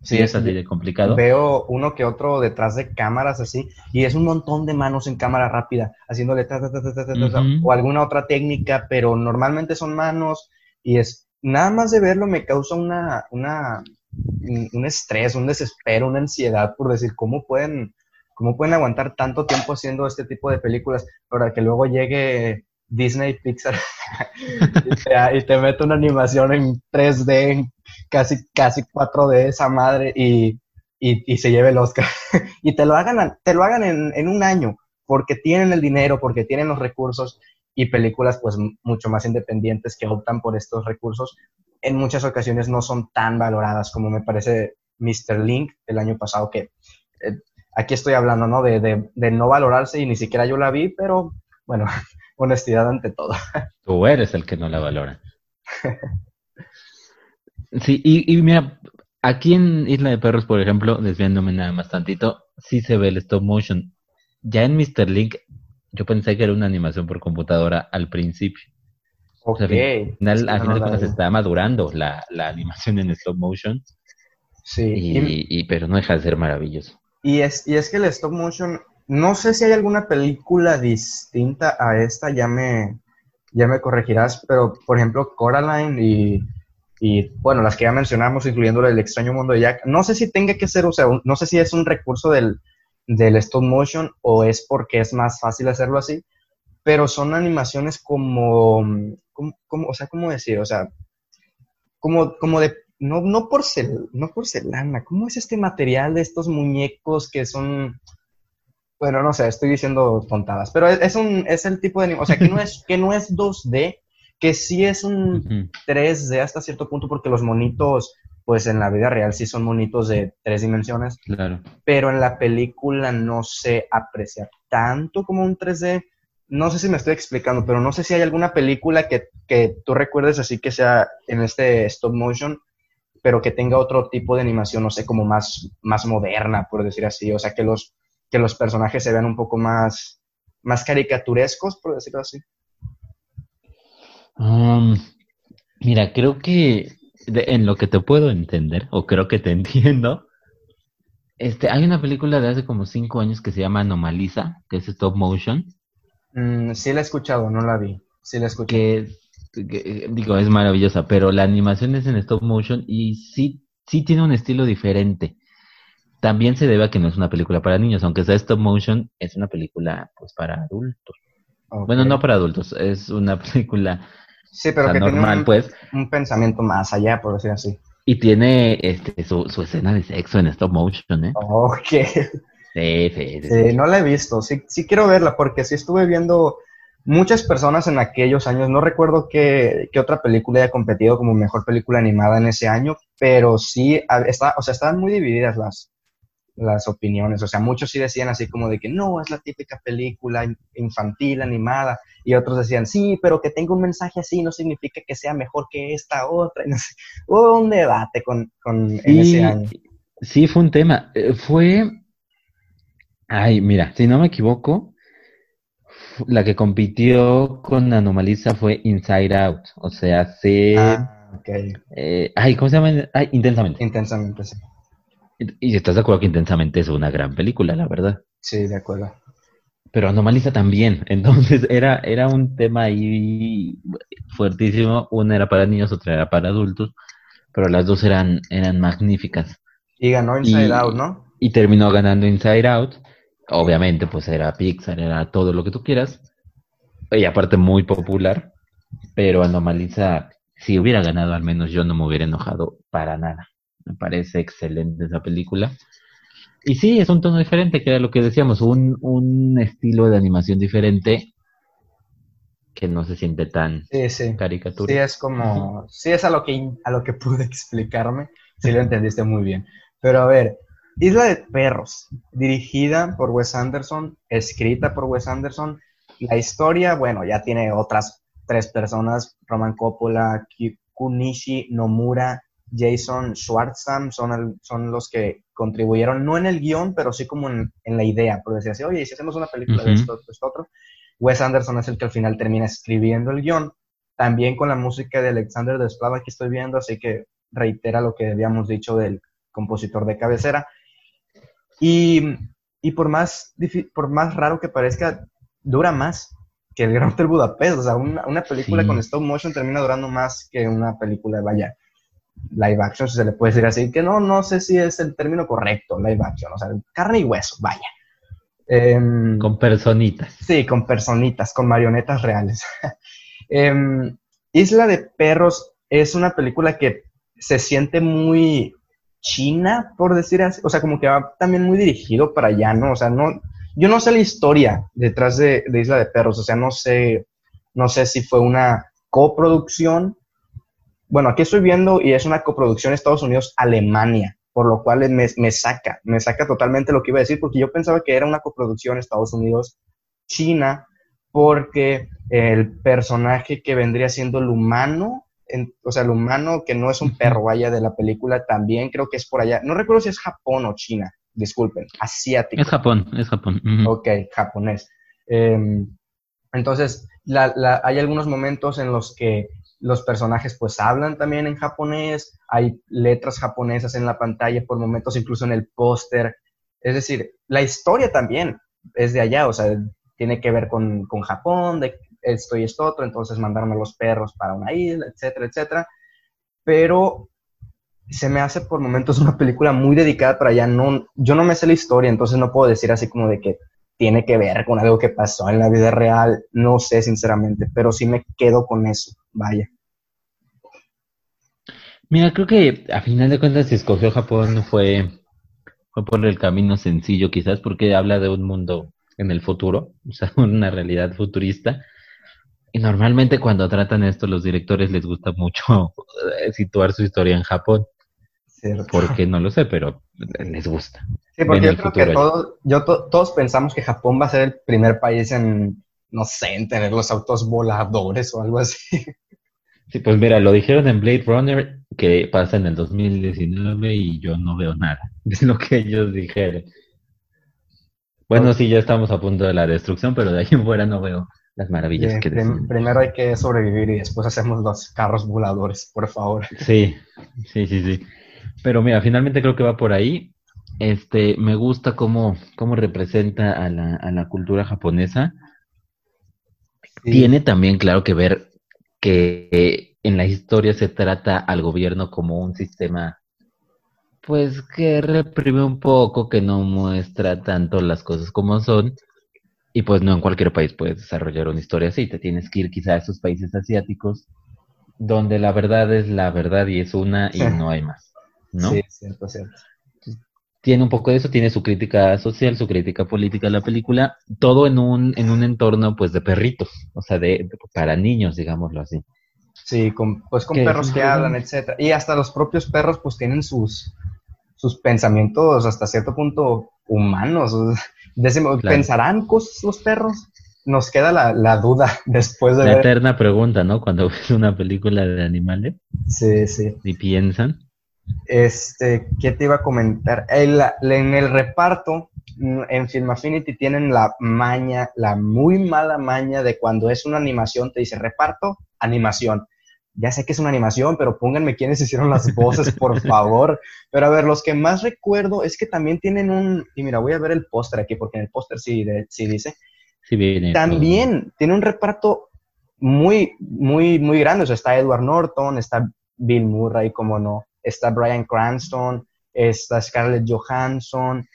Sí, es así de complicado. Veo uno que otro detrás de cámaras así, y es un montón de manos en cámara rápida, haciéndole ta, ta, ta, ta, o alguna otra técnica, pero normalmente son manos, y es nada más de verlo me causa una, una, un un estrés, un desespero, una ansiedad por decir cómo pueden, cómo pueden aguantar tanto tiempo haciendo este tipo de películas para que luego llegue Disney Pixar [laughs] y, te, y te mete una animación en 3D, en casi, casi 4D esa madre y, y, y se lleve el Oscar. [laughs] y te lo hagan, te lo hagan en, en un año, porque tienen el dinero, porque tienen los recursos y películas pues mucho más independientes que optan por estos recursos, en muchas ocasiones no son tan valoradas como me parece Mr. Link el año pasado, que eh, aquí estoy hablando, ¿no? De, de, de no valorarse y ni siquiera yo la vi, pero bueno, [laughs] honestidad ante todo. Tú eres el que no la valora. [laughs] Sí, y, y mira, aquí en Isla de Perros, por ejemplo, desviándome nada más tantito, sí se ve el stop motion. Ya en Mr. Link, yo pensé que era una animación por computadora al principio. O sea, al final, Sí, a no, final de cuentas está madurando la, la animación en stop motion, Sí, y, y, y- pero no deja de ser maravilloso. y es, y es que el stop motion, no sé si hay alguna película distinta a esta, ya me, ya me corregirás, pero por ejemplo Coraline y, y bueno, las que ya mencionamos, incluyendo el extraño mundo de Jack, no sé si tenga que ser, o sea, no sé si es un recurso del, del stop motion o es porque es más fácil hacerlo así, pero son animaciones como, como, o sea, ¿cómo decir? O sea, como, como de, no, no, porcel, no porcelana, ¿cómo es este material de estos muñecos que son, bueno, no sé, estoy diciendo tontadas, pero es, es un, es el tipo de, o sea, que no es, que no es 2D, que sí es un Ujú. 3D hasta cierto punto, porque los monitos, pues en la vida real sí son monitos de tres dimensiones, Claro. pero en la película no se aprecia tanto como un 3D. No sé si me estoy explicando, pero no sé si hay alguna película que, que tú recuerdes así que sea en este stop motion, pero que tenga otro tipo de animación, no sé, como más, más moderna, por decir así. O sea, que los, que los personajes se vean un poco más, más caricaturescos, por decirlo así. Um, mira, creo que de- en lo que te puedo entender, o creo que te [laughs] entiendo, este, hay una película de hace como cinco años que se llama Anomaliza, que es stop motion, Mm, sí la he escuchado, no la vi. Sí la he escuchado. que, que, eh, digo, es maravillosa, pero la animación es en stop motion y sí, sí tiene un estilo diferente. También se debe a que no es una película para niños, aunque sea stop motion, es una película pues para adultos. Bueno, no para adultos, es una [laughs] película Sí, o pero sea, que tiene normal, un, pues, un pensamiento más allá, por decir así. y tiene este su, su escena de sexo en stop motion, ¿eh? Ok. Sí, sí, sí. Sí, no la he visto. Sí, sí quiero verla porque sí estuve viendo muchas personas en aquellos años. No recuerdo qué, qué otra película haya competido como mejor película animada en ese año, pero sí, está, o sea, estaban muy divididas las, las opiniones. O sea, muchos sí decían así como de que no, es la típica película in- infantil animada. Y otros decían, sí, pero que tenga un mensaje así no significa que sea mejor que esta otra. Y [laughs] no sé, Hubo un debate con, con en ese año. sí, fue un tema. Eh, Fue. Ay, mira, si no me equivoco, la que compitió con Anomaliza fue Inside Out. O sea, sí. Ah, ok. eh, ay, ¿cómo se llama? Ay, Intensamente. Intensamente, sí. Y, estás de acuerdo que Intensamente es una gran película, la verdad. Sí, de acuerdo. Pero Anomaliza también. [laughs] Entonces era, era un tema ahí fuertísimo. Una era para niños, otra era para adultos. Pero las dos eran, eran magníficas. Y ganó Inside Y- Out, ¿no? y terminó ganando Inside Out. Obviamente, pues era Pixar, era todo lo que tú quieras. Y aparte muy popular, pero Anomalisa, si hubiera ganado al menos yo no me hubiera enojado para nada. Me parece excelente esa película. Y sí, es un tono diferente, que era lo que decíamos, un, un estilo de animación diferente que no se siente tan sí, caricatura. Sí, es como, sí es a lo que a lo que pude explicarme, si lo entendiste muy bien. Pero a ver, Isla de Perros, dirigida por Wes Anderson, escrita por Wes Anderson. La historia, bueno, ya tiene otras tres personas, Roman Coppola, Kunishi Nomura, Jason Schwartzam, son, son los que contribuyeron, no en el guion, pero sí como en, la idea, por decir así, oye, si hacemos una película de esto, esto, otro, Wes Anderson es el que al final termina escribiendo el guion, también con la música de Alexander Desplat que estoy viendo, así que reitera lo que habíamos dicho del compositor de cabecera. Y, y por, más, por más raro que parezca, dura más que el Gran Hotel Budapest. O sea, una, una película con stop motion termina durando más que una película, vaya, live action, si se le puede decir así, que no, no sé si es el término correcto, live action, o sea, carne y hueso, vaya. Em, con personitas. Sí, con personitas, con marionetas reales. [laughs] Em, Isla de Perros es una película que se siente muy china, por decir así, o sea, como que va también muy dirigido para allá, ¿no? O sea, no, yo no sé la historia detrás de, de Isla de Perros, o sea, no sé, no sé si fue una coproducción bueno, aquí estoy viendo y es una coproducción Estados Unidos-Alemania, por lo cual me, me, saca, me saca totalmente lo que iba a decir, porque yo pensaba que era una coproducción Estados Unidos-China, porque el personaje que vendría siendo el humano, o sea, el humano que no es un perro, vaya, de la película, también creo que es por allá. No recuerdo si es Japón o China, disculpen, asiático. Es Japón, es Japón. Ok, japonés. Em, entonces, hay algunos momentos en los que los personajes pues hablan también en japonés, hay letras japonesas en la pantalla por momentos, incluso en el póster. Es decir, la historia también es de allá, o sea, tiene que ver con, Japón, de esto y esto otro, entonces mandaron a los perros para una isla, etcétera, etcétera. Pero se me hace por momentos una película muy dedicada para allá. No, yo no me sé la historia, entonces no puedo decir así como de que tiene que ver con algo que pasó en la vida real, no sé sinceramente, pero sí me quedo con eso, vaya. Mira, creo que a final de cuentas si escogió Japón fue, fue por el camino sencillo quizás porque habla de un mundo en el futuro, o sea, [laughs] una realidad futurista. Y normalmente cuando tratan esto los directores les gusta mucho situar su historia en Japón. Cierto. Porque no lo sé, pero les gusta. Sí, porque yo creo que todos, yo todos pensamos que Japón va a ser el primer país en, no sé, en tener los autos voladores o algo así. Sí, pues mira, lo dijeron en Blade Runner que pasa en el 2019 y yo no veo nada. [laughs] Es lo que ellos dijeron. Bueno, sí, ya estamos a punto de la destrucción, pero de ahí en fuera no veo las maravillas que Primero hay que sobrevivir y después hacemos los carros voladores, por favor. Sí, sí, sí, sí. Pero mira, finalmente creo que va por ahí. Este, me gusta cómo, cómo representa a la, a la cultura japonesa. Tiene también, claro, que ver que en la historia se trata al gobierno como un sistema, pues que reprime un poco, que no muestra tanto las cosas como son. Y pues no en cualquier país puedes desarrollar una historia así, te tienes que ir quizá a esos países asiáticos donde la verdad es la verdad y es una y no hay más. ¿No? Sí, cierto, cierto. Tiene un poco de eso, tiene su crítica social, su crítica política la película, todo en un, en un entorno pues de perritos, o sea, de, para niños, digámoslo así. Sí, con, pues con perros que hablan, etcétera. Y hasta los propios perros pues tienen sus, sus pensamientos hasta cierto punto humanos. [laughs] ¿Pensarán cosas los perros? Nos queda la, la duda [laughs] después de la eterna pregunta, ¿no? Cuando [laughs] ves una película de animales. Sí, sí. Y piensan. Este, ¿qué te iba a comentar? El, en el reparto, en Film Affinity tienen la maña, la muy mala maña de cuando es una animación, te dice reparto, animación. Ya sé que es una animación, pero pónganme quiénes hicieron las voces, por [laughs] favor. Pero a ver, los que más recuerdo es que también tienen un, y mira, voy a ver el póster aquí, porque en el póster sí, sí dice. Sí viene. También tiene un reparto muy, muy, muy grande. O sea, está Edward Norton, está Bill Murray, como no está Brian Cranston, está Scarlett Johansson,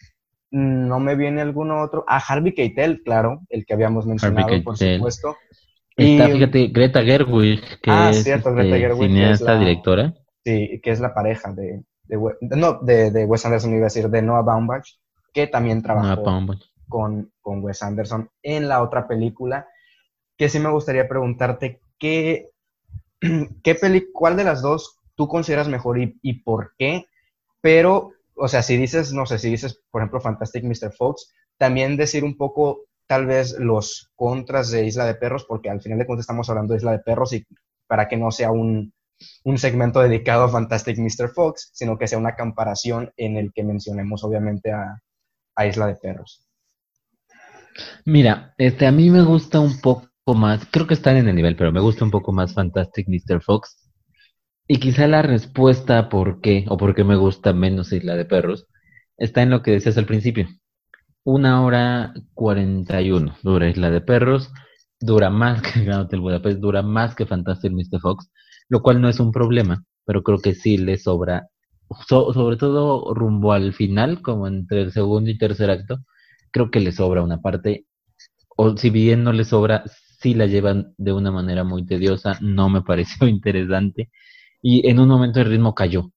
no me viene alguno otro. Ah, Harvey Keitel, claro, el que habíamos mencionado, por supuesto. Está, fíjate, Greta Gerwig, que ah, es cierto, Greta este, Gerwig, cineasta, directora. Sí, que es la pareja de, no, de, de, Wes Anderson, iba a decir, de Noah Baumbach, que también trabajó con, con Wes Anderson en la otra película, que sí me gustaría preguntarte, ¿qué, [clears throat] qué peli, cuál de las dos tú consideras mejor y, por qué? Pero, o sea, si dices, no sé, si dices, por ejemplo, Fantastic Mr. Fox, también decir un poco tal vez los contras de Isla de Perros, porque al final de cuentas estamos hablando de Isla de Perros y para que no sea un, un segmento dedicado a Fantastic Mr. Fox, sino que sea una comparación en el que mencionemos obviamente a, Isla de Perros. Mira, este, a mí me gusta un poco más, creo que están en el nivel, pero me gusta un poco más Fantastic Mr. Fox. Y quizá la respuesta por qué, o por qué me gusta menos Isla de Perros, está en lo que decías al principio. Una hora cuarenta y uno dura Isla de Perros, dura más que [laughs] Grand Hotel Budapest, dura más que Fantastic Mr. Fox, lo cual no es un problema, pero creo que sí le sobra, sobre todo rumbo al final, como entre el segundo y tercer acto, creo que le sobra una parte, o si bien no le sobra, sí la llevan de una manera muy tediosa, no me [laughs] pareció interesante, y en un momento el ritmo cayó,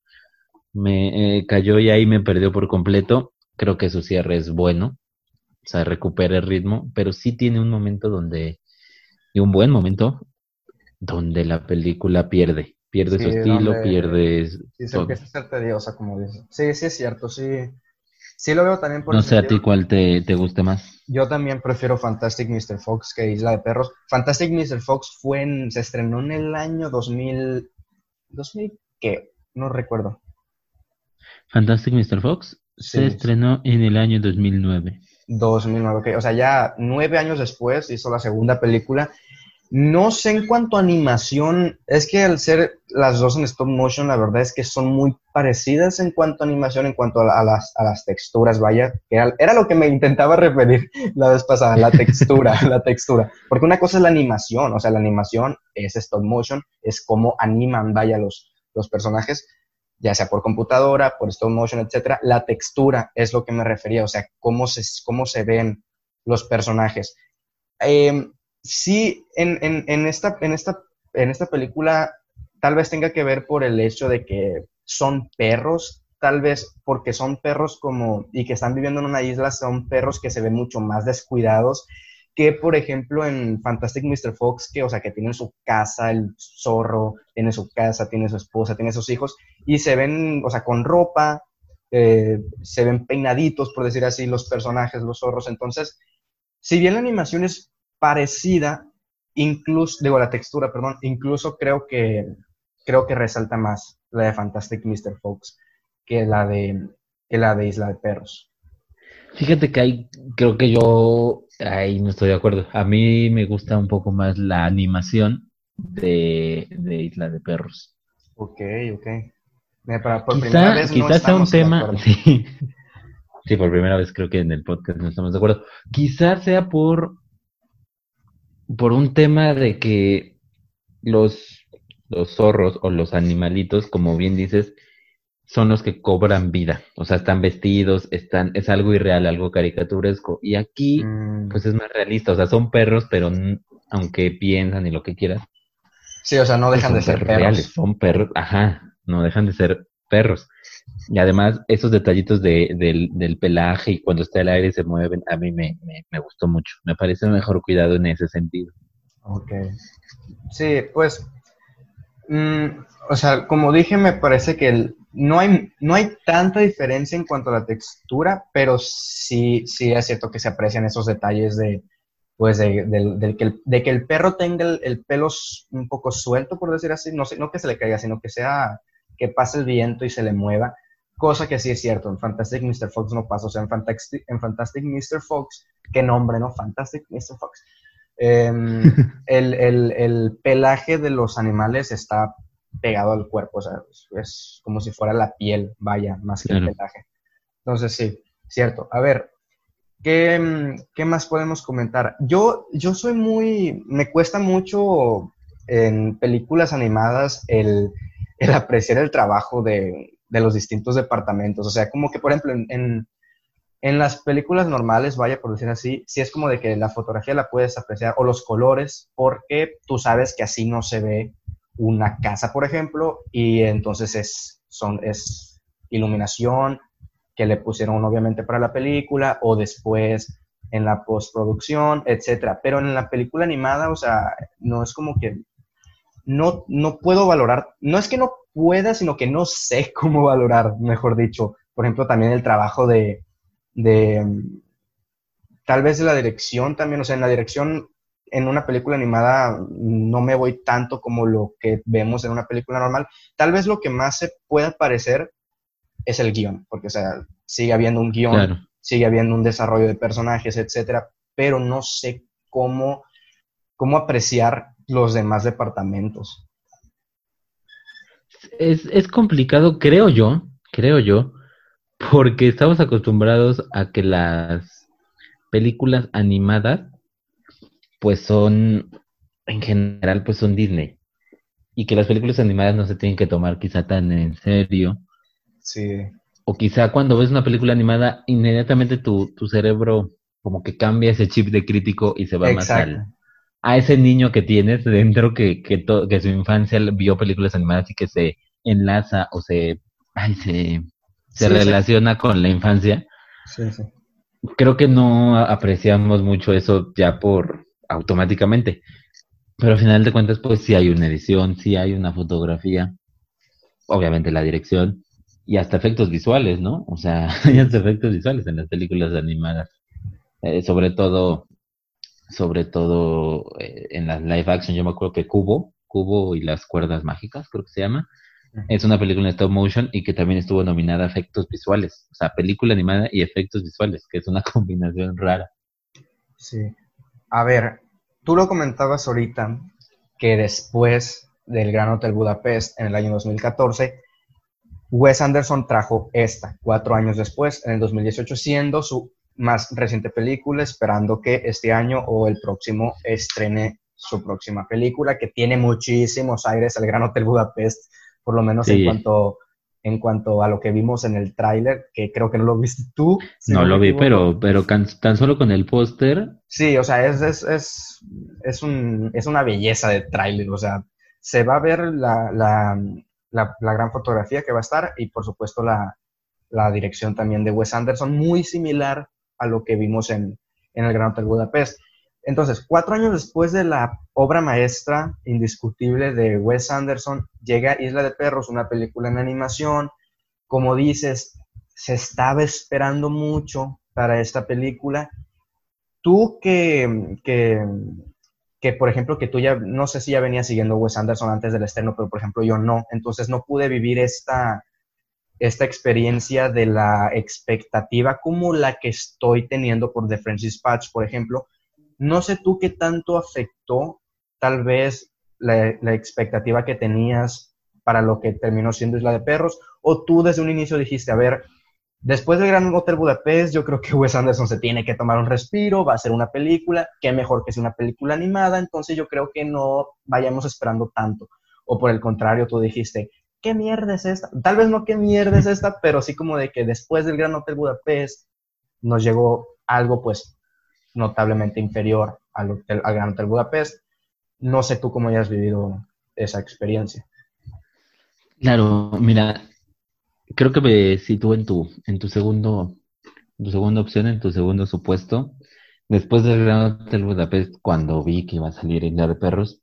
me eh, cayó y ahí me perdió por completo, creo que su cierre es bueno, o sea, recupera el ritmo, pero sí tiene un momento donde, y un buen momento, donde la película pierde, pierde su estilo, pierde... Sí, se empieza a ser tediosa, como dices. Sí, sí es cierto, sí. Sí lo veo también por... No sé a ti cuál te, te guste más. Yo también prefiero Fantastic Mr. Fox que Isla de Perros. Fantastic Mr. Fox fue en, se estrenó en el año 2000... ¿2000 qué? No recuerdo. Fantastic Mr. Fox se estrenó en el año 2009. 2009, ok. O sea, ya nueve años después hizo la segunda película no sé en cuanto a animación, es que al ser las dos en stop motion, la verdad es que son muy parecidas en cuanto a animación, en cuanto a, las, a las, texturas, vaya, que era, lo que me intentaba referir [laughs] la vez pasada, la textura, [laughs] la textura. Porque una cosa es la animación, o sea, la animación es stop motion, es cómo animan, vaya, los, los personajes, ya sea por computadora, por stop motion, etcétera. La textura es lo que me refería, o sea, cómo se, cómo se ven los personajes. Eh, sí, en, en, esta, en, esta, en esta película tal vez tenga que ver por el hecho de que son perros, tal vez porque son perros como, y que están viviendo en una isla, son perros que se ven mucho más descuidados que, por ejemplo, en Fantastic Mr. Fox, que, o sea, que tienen su casa, el zorro, tiene su casa, tiene su esposa, tiene sus hijos, y se ven, o sea, con ropa, eh, se ven peinaditos, por decir así, los personajes, los zorros. Entonces, si bien la animación es parecida, incluso, digo, la textura, perdón, incluso creo que, creo que resalta más la de Fantastic Mr. Fox que la de, que la de Isla de Perros. Fíjate que ahí creo que yo ahí no estoy de acuerdo. A mí me gusta un poco más la animación de, Isla de Perros. Ok, ok. por primera vez quizás sea un tema. [laughs] Sí. sí, por primera vez creo que en el podcast no estamos de acuerdo. Quizás sea por por un tema de que los, los zorros o los animalitos, como bien dices, son los que cobran vida. O sea, están vestidos, están, es algo irreal, algo caricaturesco. Y aquí, mm. pues es más realista. O sea, son perros, pero aunque piensan y lo que quieras. Sí, o sea, no dejan de ser perros. Reales, son perros, ajá, no dejan de ser perros. Y además, esos detallitos de, del, del, pelaje y cuando está el aire se mueven, a mí me, me, gustó mucho. Me parece mejor cuidado en ese sentido. Ok. Sí, pues, mm, o sea, como dije, me parece que no, hay, no hay tanta diferencia en cuanto a la textura, pero sí, sí es cierto que se aprecian esos detalles de, pues, de, que, el, de que el perro tenga el, el, pelo un poco suelto, por decir así. No, no que se le caiga, sino que sea que pase el viento y se le mueva, cosa que sí es cierto, en Fantastic Mr. Fox no pasa, o sea, en Fantastic, en Fantastic Mr. Fox, qué nombre, ¿no? Fantastic Mr. Fox. Em, [laughs] el, pelaje de los animales está pegado al cuerpo, o sea, es, como si fuera la piel, vaya, más que el pelaje. Entonces, sí, cierto. A ver, ¿qué, ¿qué, más podemos comentar? Yo, yo soy muy, me cuesta mucho en películas animadas el, el apreciar el trabajo de, de los distintos departamentos. O sea, como que, por ejemplo, en, en, las películas normales, vaya por decir así, sí es como de que la fotografía la puedes apreciar, o los colores, porque tú sabes que así no se ve una casa, por ejemplo, y entonces es, son, es iluminación que le pusieron obviamente para la película, o después en la postproducción, etcétera. Pero en la película animada, o sea, no es como que no, no puedo valorar, no es que no pueda, sino que no sé [laughs] cómo valorar, mejor dicho. Por ejemplo, también el trabajo de, de tal vez de la dirección también, o sea, en la dirección en una película animada no me voy tanto como lo que vemos en una película normal. Tal vez lo que más se pueda parecer es el guion, porque, o sea, sigue habiendo un guion, sigue habiendo un desarrollo de personajes, etcétera, pero no sé cómo, cómo apreciar los demás departamentos. Es, es complicado, creo yo, creo yo, porque estamos acostumbrados a que las películas animadas, pues son, en general, pues son Disney. Y que las películas animadas no se tienen que tomar quizá tan en serio. Sí o quizá cuando ves una película animada, inmediatamente tu, tu cerebro como que cambia ese chip de crítico y se va más al, a ese niño que tienes dentro que, que, que su infancia vio películas animadas y que se enlaza o se, ay, se, se relaciona con la infancia. Sí, sí. Creo que no apreciamos mucho eso ya por automáticamente. Pero al final de cuentas, pues sí hay una edición, sí hay una fotografía, obviamente la dirección, y hasta efectos visuales, ¿no? O sea, [laughs] hay hasta efectos visuales en las películas animadas. Eh, sobre todo, sobre todo eh, en las live action, yo me acuerdo que Cubo, Cubo y las cuerdas mágicas, creo que se llama, es una película en stop motion y que también estuvo nominada a efectos visuales. O sea, película animada y efectos visuales, que es una [laughs] combinación rara. Sí. A ver, tú lo comentabas ahorita que después del Gran Hotel Budapest en el año 2014, Wes Anderson trajo esta cuatro años después, en el 2018, siendo su más reciente película, esperando que este año o el próximo estrene su próxima película, que tiene muchísimos aires al Gran Hotel Budapest, por lo menos en cuanto en cuanto a lo que vimos en el tráiler, que creo que no lo viste tú. no, lo vi, pero, pero tan solo con el póster. Sí, o sea, es, es, es, es, un, es una belleza de tráiler, o sea, se va a ver la, la, gran fotografía que va a estar y por supuesto la, dirección también de Wes Anderson, muy similar a lo que vimos en, el Gran Hotel Budapest. Entonces, cuatro años después de la obra maestra indiscutible de Wes Anderson, llega Isla de Perros, una película en animación. Como dices, se estaba esperando mucho para esta película. Tú que, que, que, por ejemplo, que tú ya, no sé si ya venías siguiendo Wes Anderson antes del estreno, pero por ejemplo yo no, entonces no pude vivir esta, esta experiencia de la expectativa como la que estoy teniendo por The Francis Patch, por ejemplo. No sé tú qué tanto afectó tal vez la, la expectativa que tenías para lo que terminó siendo Isla de Perros, o tú desde un inicio dijiste, a ver, Después del Gran Hotel Budapest, yo creo que Wes Anderson se tiene que tomar un respiro, va a ser una película, qué mejor que sea una película animada, entonces yo creo que no vayamos esperando tanto. O por el contrario, tú dijiste, ¿qué mierda es esta? Tal vez no qué mierda es esta, pero sí como de que después del Gran Hotel Budapest nos llegó algo pues notablemente inferior al, al Gran Hotel Budapest. No sé tú cómo hayas vivido esa experiencia. Claro, mira, creo que me sitúo en tu, en tu segundo, tu segunda opción, en tu segundo supuesto. Después del Gran Hotel Budapest, cuando vi que iba a salir Isla de Perros,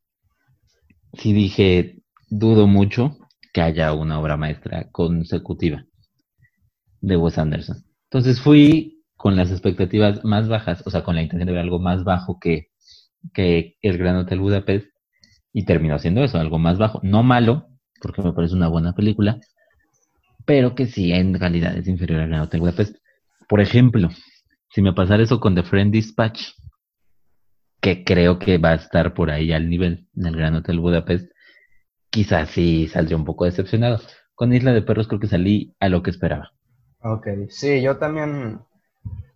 sí dije, dudo mucho que haya una obra maestra consecutiva de Wes Anderson. Entonces fui con las expectativas más bajas, o sea, con la intención de ver algo más bajo que, que el Gran Hotel Budapest, y terminó siendo eso, algo más bajo. No malo, porque me parece una buena película, pero que sí en calidad es inferior al Gran Hotel Budapest. Por ejemplo, si me pasara eso con The Friend Dispatch, que creo que va a estar por ahí al nivel del Gran Hotel Budapest, quizás sí saldría un poco decepcionado. Con Isla de Perros creo que salí a lo que esperaba. Ok, sí, yo también,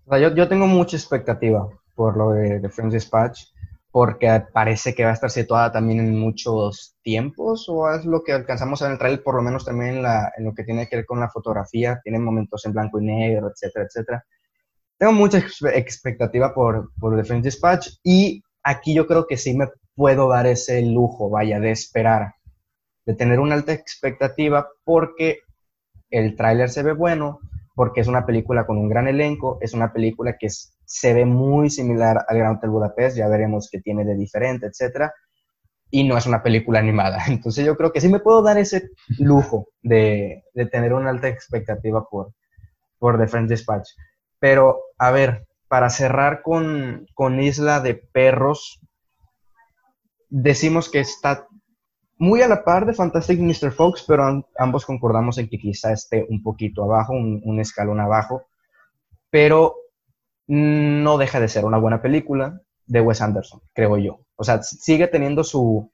o sea, yo, yo tengo mucha expectativa por lo de The Friends Dispatch. porque parece que va a estar situada también en muchos tiempos, o es lo que alcanzamos en el trailer, por lo menos también en, la, en lo que tiene que ver con la fotografía, tiene momentos en blanco y negro, etcétera, etcétera. Tengo mucha expectativa por, por The French Dispatch y aquí yo creo que sí me puedo dar ese lujo, vaya, de esperar, de tener una alta expectativa porque el tráiler se ve bueno, porque es una película con un gran elenco, es una película que se ve muy similar al Gran Hotel Budapest, ya veremos qué tiene de diferente, etcétera, y no es una película animada. [laughs] Entonces yo creo que sí me puedo dar ese lujo de, tener una alta expectativa por, por The French Dispatch. Pero, a ver, para cerrar con, con Isla de Perros, decimos que está muy a la par de Fantastic Mr. Fox, pero ambos concordamos en que quizá esté un poquito abajo, un, escalón abajo, pero no deja de ser una buena película de Wes Anderson, creo yo. O sea, sigue teniendo su,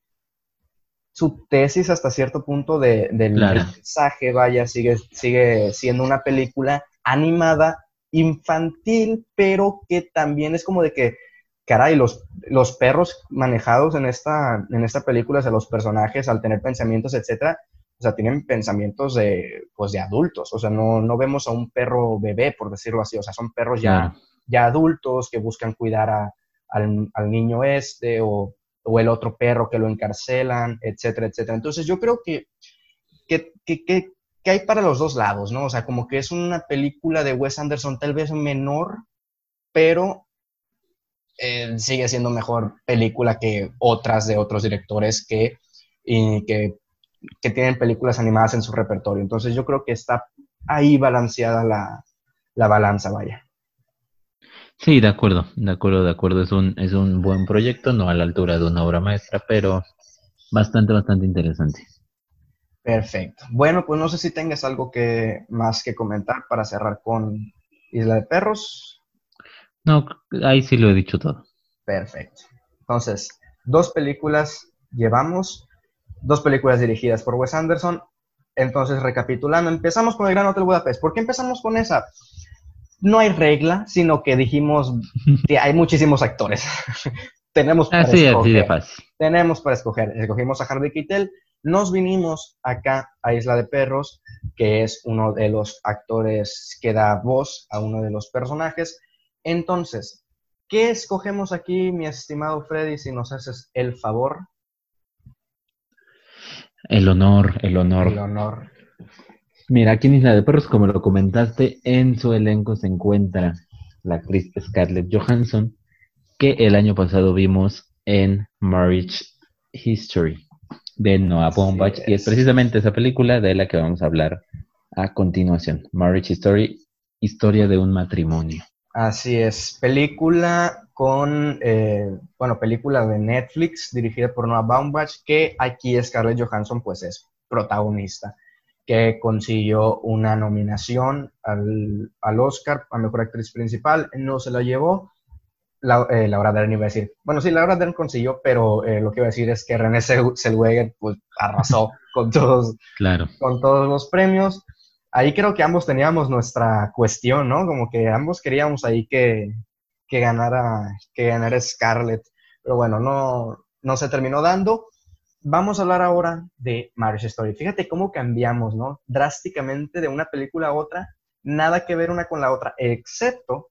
su tesis hasta cierto punto de, del mensaje, vaya, sigue, sigue siendo una película animada, infantil, pero que también es como de que caray, los, los perros manejados en esta, en esta película, o sea, los personajes al tener pensamientos, etcétera, o sea, tienen pensamientos de, pues, de adultos, o sea, no, no vemos a un perro bebé, por decirlo así, o sea, son perros ya, ya adultos que buscan cuidar a, al, al, niño este o, o, el otro perro que lo encarcelan, etcétera, etcétera. Entonces, yo creo que, que, que, que, que hay para los dos lados, ¿no? O sea, como que es una película de Wes Anderson tal vez menor, pero eh, sigue siendo mejor película que otras de otros directores que, que, tienen películas animadas en su repertorio. Entonces yo creo que está ahí balanceada la, la balanza, vaya. Sí, de acuerdo, de acuerdo, de acuerdo. Es un, es un buen proyecto, no a la altura de una obra maestra, pero bastante, bastante interesante. Perfecto. Bueno, pues no sé si tengas algo que más que comentar para cerrar con Isla de Perros. No, ahí sí lo he dicho todo. Perfecto. Entonces, dos películas llevamos, dos películas dirigidas por Wes Anderson. Entonces, recapitulando, empezamos con el Gran Hotel Budapest. ¿Por qué empezamos con esa? No hay regla, sino que dijimos [laughs] que hay muchísimos actores. [laughs] Tenemos para escoger. Tenemos para escoger. Escogimos a Harvey Keitel. Nos vinimos acá a Isla de Perros, que es uno de los actores que da voz a uno de los personajes. Entonces, ¿qué escogemos aquí, mi estimado Freddy, si nos haces el favor? El honor, el honor. El honor. Mira, aquí en Isla de Perros, como lo comentaste, en su elenco se encuentra la actriz Scarlett Johansson, que el año pasado vimos en Marriage History de Noah Baumbach, y es precisamente esa película de la que vamos a hablar a continuación. Marriage History, historia de un matrimonio. Así es, película con, eh, bueno, película de Netflix dirigida por Noah Baumbach, que aquí Scarlett Johansson pues es protagonista, que consiguió una nominación al, al Oscar a Mejor Actriz Principal, no se la llevó, la, eh, Laura Dern iba a decir, bueno, sí, Laura Dern consiguió, pero eh, lo que iba a decir es que René Zellweger pues arrasó con todos, claro. con todos los premios ahí creo que ambos teníamos nuestra cuestión, ¿no? Como que ambos queríamos ahí que, que ganara, que ganara Scarlett. Pero bueno, no, no se terminó dando. Vamos a hablar ahora de Marriage Story. Fíjate cómo cambiamos, ¿no? Drásticamente de una película a otra, nada que ver una con la otra, excepto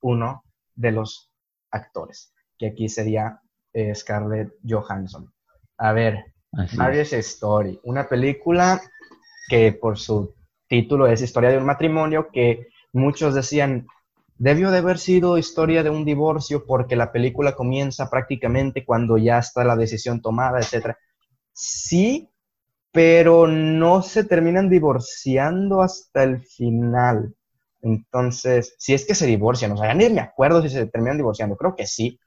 uno de los actores, que aquí sería eh, Scarlett Johansson. A ver, Marriage Story, una película que por su título es Historia de un matrimonio que muchos decían debió de haber sido historia de un divorcio porque la película comienza prácticamente cuando ya está la decisión tomada, etc. Sí, pero no se terminan divorciando hasta el final. Entonces, si es que se divorcian, o sea, ya ni me acuerdo si se terminan divorciando, creo que sí,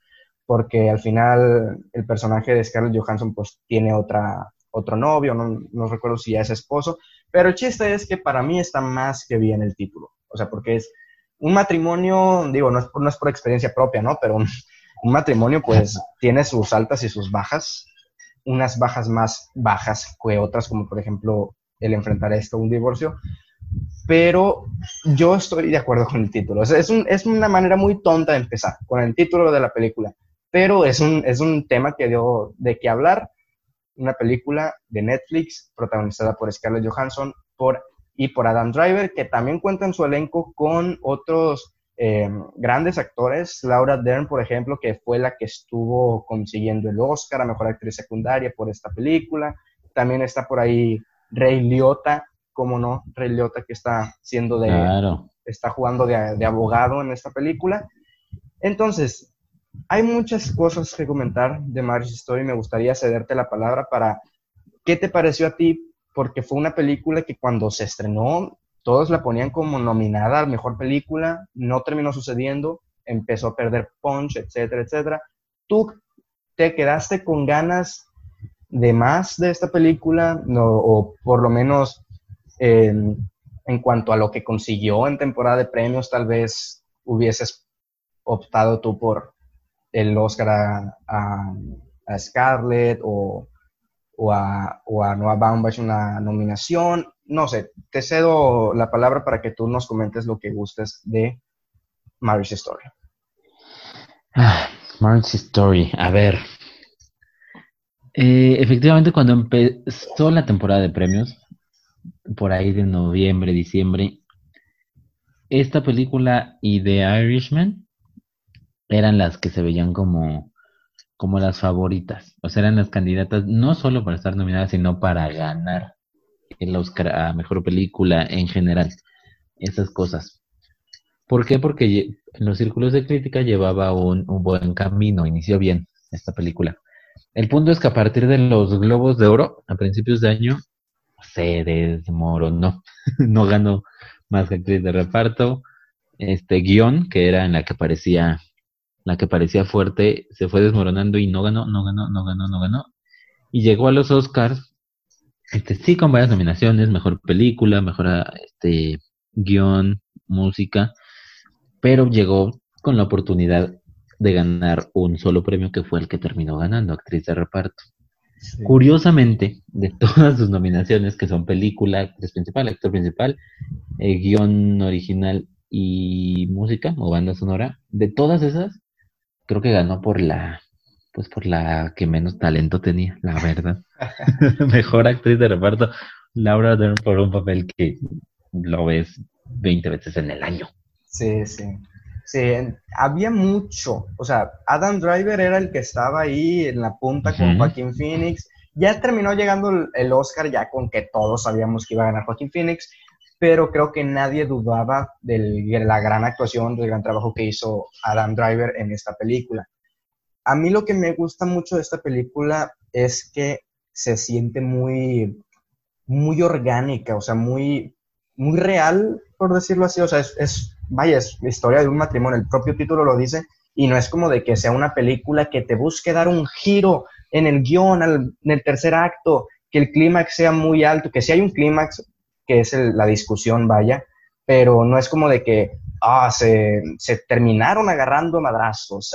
porque al final el personaje de Scarlett Johansson pues tiene otra, otro novio, no, no recuerdo si ya es esposo, pero el chiste es que para mí está más que bien el título. O sea, porque es un matrimonio, digo, no es, no es por experiencia propia, ¿no? Pero un, matrimonio pues tiene sus altas y sus bajas. Unas bajas más bajas que otras, como por ejemplo el enfrentar esto, un divorcio. Pero yo estoy de acuerdo con el título. es, un, es una manera muy tonta de empezar con el título de la película. pero es un, es un tema que dio de qué hablar. Una película de Netflix protagonizada por Scarlett Johansson por, y por Adam Driver, que también cuenta en su elenco con otros eh, grandes actores. Laura Dern, por ejemplo, que fue la que estuvo consiguiendo el Oscar a Mejor Actriz Secundaria por esta película. También está por ahí Ray Liotta, como no, Ray Liotta que está siendo de... Está jugando de, de abogado en esta película. Entonces, hay muchas cosas que comentar de Marriage Story. Me gustaría cederte la palabra para qué te pareció a ti, porque fue una película que cuando se estrenó, todos la ponían como nominada a mejor película, no terminó sucediendo, empezó a perder punch, etcétera, etcétera. ¿Tú te quedaste con ganas de más de esta película? O por lo menos en cuanto a lo que consiguió en temporada de premios, tal vez hubieses optado tú por, el Oscar a, Scarlett o, a, Noah Baumbach una nominación. No sé, te cedo la palabra para que tú nos comentes lo que gustes de Marriage Story. Ah, Marriage Story, a ver. Eh, efectivamente, cuando empezó la temporada de premios, por ahí de noviembre, diciembre, esta película y The Irishman eran las que se veían como, como las favoritas. O sea, eran las candidatas no solo para estar nominadas, sino para ganar el Oscar a Mejor Película en general. Esas cosas. ¿Por qué? Porque en los círculos de crítica llevaba un, un buen camino, inició bien esta película. El punto es que a partir de los Globos de Oro, a principios de año, se desmoronó. [laughs] no ganó más que actriz de reparto. Este guion, que era en la que aparecía la que parecía fuerte, se fue desmoronando y no ganó, no ganó, no ganó, no ganó. Y llegó a los Oscars, este, sí con varias nominaciones, mejor película, mejor este, guion, música, pero llegó con la oportunidad de ganar un solo premio que fue el que terminó ganando, actriz de reparto. Curiosamente, de [laughs] todas sus nominaciones, que son película, actriz principal, actor principal, eh, guion original y música o banda sonora, de todas esas, creo que ganó por la, pues por la que menos talento tenía, la verdad. [laughs] [laughs] Mejor actriz de reparto, Laura Dern por un papel que lo ves 20 veces en el año. Sí, sí. Sí, había mucho. O sea, Adam Driver era el que estaba ahí en la punta con Joaquín Phoenix. Ya terminó llegando el Oscar ya con que todos sabíamos que iba a ganar Joaquín Phoenix pero creo que nadie dudaba de la gran actuación, del gran trabajo que hizo Adam Driver en esta película. A mí lo que me gusta mucho de esta película es que se siente muy, muy orgánica, o sea, muy, muy real, por decirlo así. O sea, es, vaya, es la historia de un matrimonio, el propio título lo dice, y no es como de que sea una película que te busque dar un giro en el guion, en el tercer acto, que el clímax sea muy alto, que si hay un clímax, que es la discusión, vaya, pero no es como de que, ah, se, terminaron agarrando madrazos,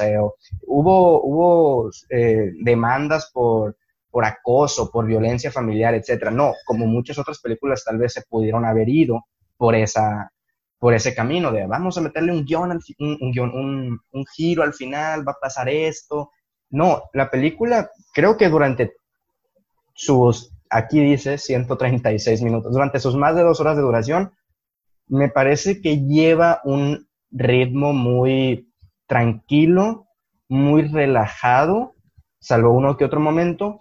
hubo, hubo eh, demandas por, por acoso, por violencia familiar, etcétera. No, como muchas otras películas tal vez se pudieron haber ido por esa por ese camino de vamos a meterle un guion, un, un, un giro al final, va a pasar esto. No, la película creo que durante sus aquí dice 136 minutos. Durante sus más de dos horas de duración, me parece que lleva un ritmo muy tranquilo, muy relajado, salvo uno que otro momento,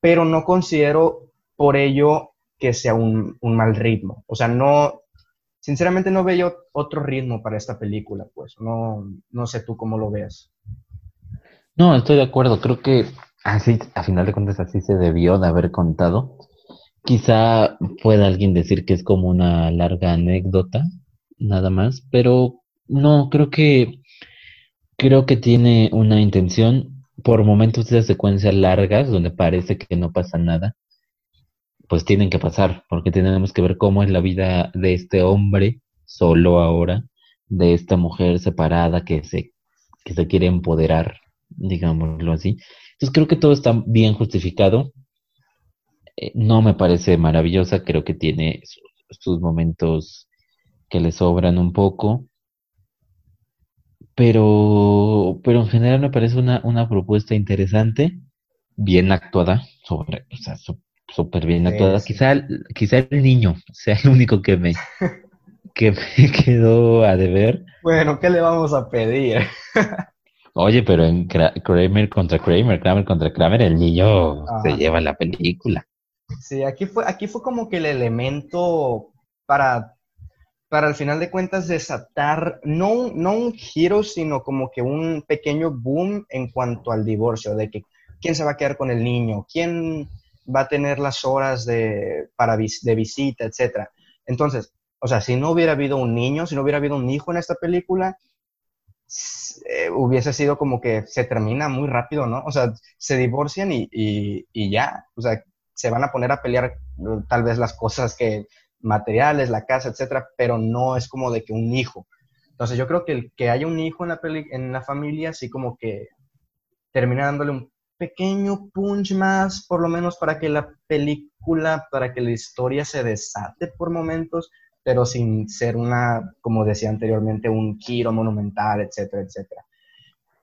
pero no considero por ello que sea un, mal ritmo. O sea, no, sinceramente no veo otro ritmo para esta película, pues no, no sé tú cómo lo veas. No, estoy de acuerdo, creo que Así, a final de cuentas, así se debió de haber contado. Quizá pueda alguien decir que es como una larga anécdota, nada más, pero no, creo que creo que tiene una intención. Por momentos de secuencias largas, donde parece que no pasa nada, pues tienen que pasar, porque tenemos que ver cómo es la vida de este hombre solo ahora, de esta mujer separada que se, que se quiere empoderar, digámoslo así, entonces creo que todo está bien justificado. Eh, no me parece maravillosa, creo que tiene sus, momentos que le sobran un poco. pero, pero en general me parece una, una propuesta interesante, bien actuada, sobre, o sea, súper bien actuada. Quizá, quizá el niño [laughs] sea el único que me, [laughs] que me [laughs] quedó a deber. Bueno, ¿qué le vamos a pedir? Oye, pero en Kramer contra Kramer, Kramer contra Kramer, el niño se lleva la película. Sí, aquí fue, aquí fue como que el elemento para, para al final de cuentas desatar, no, no un giro, sino como que un pequeño boom en cuanto al divorcio, de que quién se va a quedar con el niño, quién va a tener las horas de, para de visita, etcétera. Entonces, o sea, si no hubiera habido un niño, si no hubiera habido un hijo en esta película, eh, hubiese sido como que se termina muy rápido, ¿no? O sea, se divorcian y, y, ya, o sea, se van a poner a pelear uh, tal vez las cosas que materiales, la casa, etcétera, pero no es como de que un hijo. Entonces yo creo que el que haya un hijo en la, peli en la familia, así como que termina dándole un pequeño punch más, por lo menos para que la película, para que la historia se desate por momentos, pero sin ser una, como decía anteriormente, un giro monumental, etcétera, etcétera.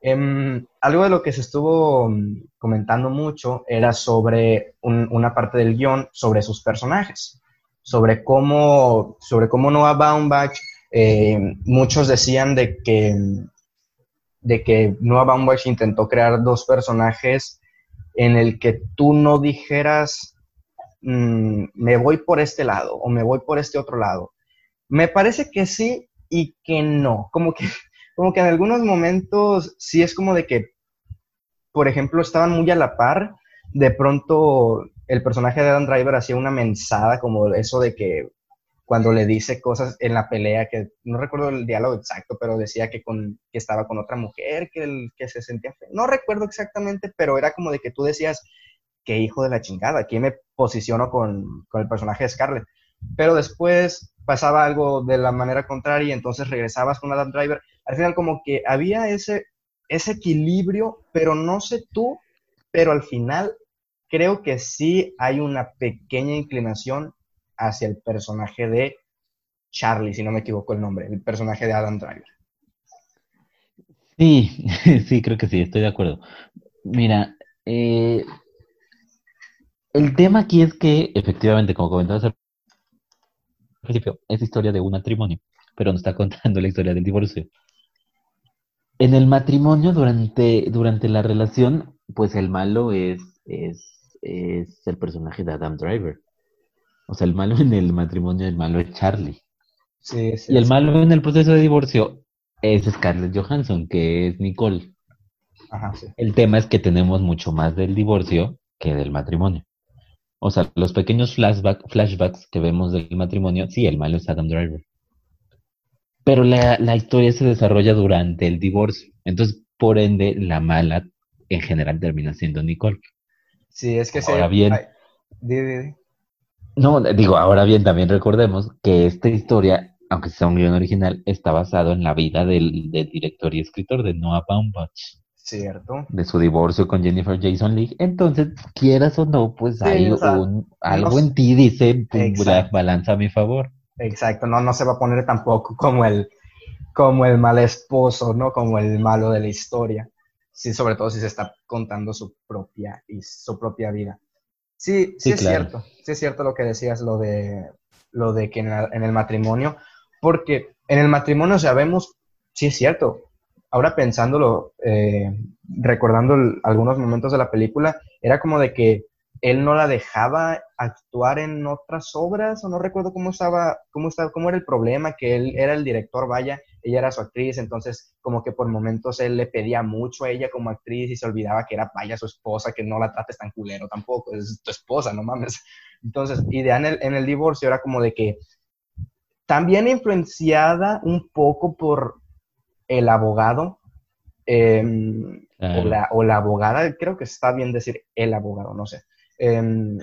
Em, algo de lo que se estuvo mm, comentando mucho era sobre una parte del guion, sobre sus personajes, sobre cómo, sobre cómo Noah Baumbach, eh, muchos decían de que, de que Noah Baumbach intentó crear dos personajes en el que tú no dijeras Mm, me voy por este lado o me voy por este otro lado. Me parece que sí y que no. Como que, [laughs] como que en algunos momentos sí es como de que, por ejemplo, estaban muy a la par. De pronto el personaje de Adam Driver hacía una mensada como eso de que cuando le dice cosas en la pelea, que no recuerdo el diálogo exacto, pero decía que, con, que estaba con otra mujer, que, el, que se sentía feo. No recuerdo exactamente, pero era como de que tú decías, qué hijo de la chingada, aquí me posiciono con, el personaje de Scarlett. Pero después pasaba algo de la manera contraria y entonces regresabas con Adam Driver. Al final como que había ese, ese equilibrio, pero no sé tú, pero al final creo que sí hay una pequeña inclinación hacia el personaje de Charlie, si no me equivoco el nombre, el personaje de Adam Driver. Sí, [laughs] sí, creo que sí, estoy de acuerdo. Mira, eh, el tema aquí es que, efectivamente, como comentabas al principio, es historia de un matrimonio, pero no está [laughs] contando la historia del divorcio. En el matrimonio, durante, durante la relación, pues el malo es, es, es el personaje de Adam Driver. O sea, el malo en el matrimonio, el malo es Charlie. Sí, sí, y el malo en el proceso de divorcio es Scarlett Johansson, que es Nicole. Ajá. El tema es que tenemos mucho más del divorcio que del matrimonio. O sea, los pequeños flashback, flashbacks que vemos del matrimonio, sí, el malo es Adam Driver. Pero la, la historia se desarrolla durante el divorcio. Entonces, por ende, la mala en general termina siendo Nicole. Sí, es que ahora bien. No, digo, ahora bien, también recordemos que esta historia, aunque sea un guion original, está basado en la vida del, del director y escritor de Noah Baumbach. Cierto. De su divorcio con Jennifer Jason Leigh. Entonces, quieras o no, pues hay un, algo en ti dice, la balanza a mi favor. Exacto, no, no se va a poner tampoco como el, como el mal esposo, ¿no? Como el malo de la historia. Sí, sobre todo si se está contando su propia, y su propia vida. Sí, sí, es cierto. Sí es cierto lo que decías, lo de, lo de que en, en el matrimonio, porque en el matrimonio sabemos, sí es cierto, ahora pensándolo, eh, recordando algunos momentos de la película, era como de que él no la dejaba actuar en otras obras, o no recuerdo cómo estaba, cómo estaba, cómo era el problema, que él era el director, vaya, ella era su actriz, entonces como que por momentos él le pedía mucho a ella como actriz y se olvidaba que era, vaya, su esposa, que no la trates tan culero tampoco, es tu esposa, no mames. Entonces, y en el, en el divorcio era como de que también influenciada un poco por, el abogado em, o, la, abogada, creo que está bien decir el abogado, no sé. Em,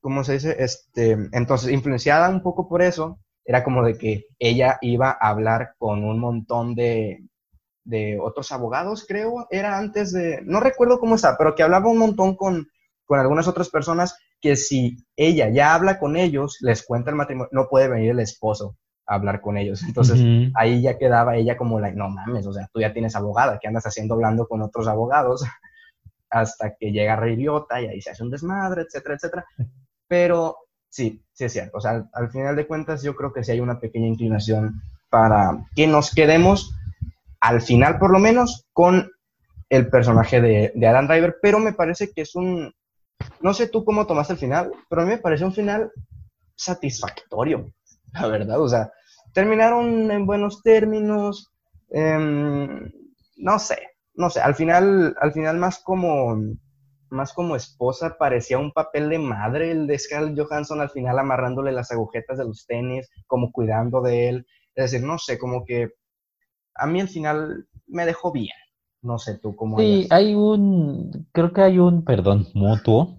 ¿Cómo se dice? Este, entonces, influenciada un poco por eso, era como de que ella iba a hablar con un montón de, de otros abogados, creo, era antes de, no recuerdo cómo está, pero que hablaba un montón con, con algunas otras personas que si ella ya habla con ellos, les cuenta el matrimonio, no puede venir el esposo hablar con ellos. Entonces ahí ya quedaba ella como la, no mames, o sea, tú ya tienes abogada, ¿qué andas haciendo hablando con otros abogados? [laughs] Hasta que llega Rey Liotta y ahí se hace un desmadre, etcétera, etcétera. Pero sí, sí es cierto. O sea, al, final de cuentas yo creo que sí hay una pequeña inclinación para que nos quedemos, al final por lo menos, con el personaje de, de Adam Driver, pero me parece que es un, no sé tú cómo tomaste el final, pero a mí me parece un final satisfactorio, la verdad. O sea, terminaron en buenos términos. Em, no sé, no sé. Al final, al final más como, más como esposa parecía un papel de madre el de Scarlett Johansson al final amarrándole las agujetas de los tenis, como cuidando de él. Es decir, no sé, como que a mí al final me dejó bien. No sé tú cómo. Sí, hay un, creo que hay un perdón mutuo.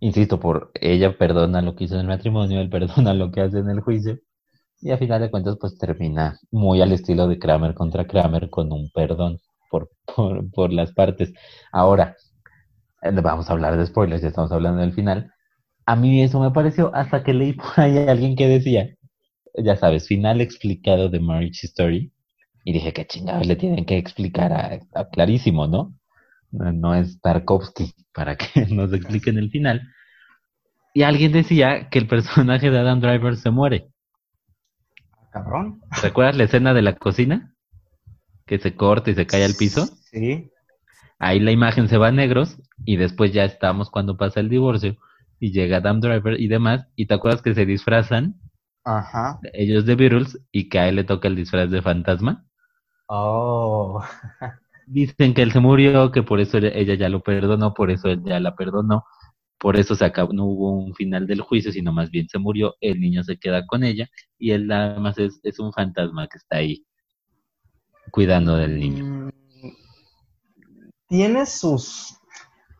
Insisto, por ella perdona lo que hizo en el matrimonio, él perdona lo que hace en el juicio. Y a final de cuentas, pues termina muy al estilo de Kramer contra Kramer con un perdón por, por, por las partes. Ahora, eh, vamos a hablar de spoilers, ya estamos hablando del final. A mí eso me pareció hasta que leí por ahí a alguien que decía, ya sabes, final explicado de Marriage Story. Y dije, qué chingados le tienen que explicar a, clarísimo, ¿no? ¿no? es Tarkovsky para que [laughs] nos expliquen el final. Y alguien decía que el personaje de Adam Driver se muere. Cabrón. ¿Recuerdas la escena de la cocina? Que se corta y se cae al piso. Sí. Ahí la imagen se va a negros y después ya estamos cuando pasa el divorcio y llega Adam Driver y demás. ¿Y te acuerdas que se disfrazan? Ajá. Ellos de Beatles y que a él le toca el disfraz de fantasma. Oh. Dicen que él se murió, que por eso ella ya lo perdonó, por eso él ya la perdonó, por eso se acabó, no hubo un final del juicio, sino más bien se murió, el niño se queda con ella y él nada más es, es un fantasma que está ahí cuidando del niño. Mm, tiene sus,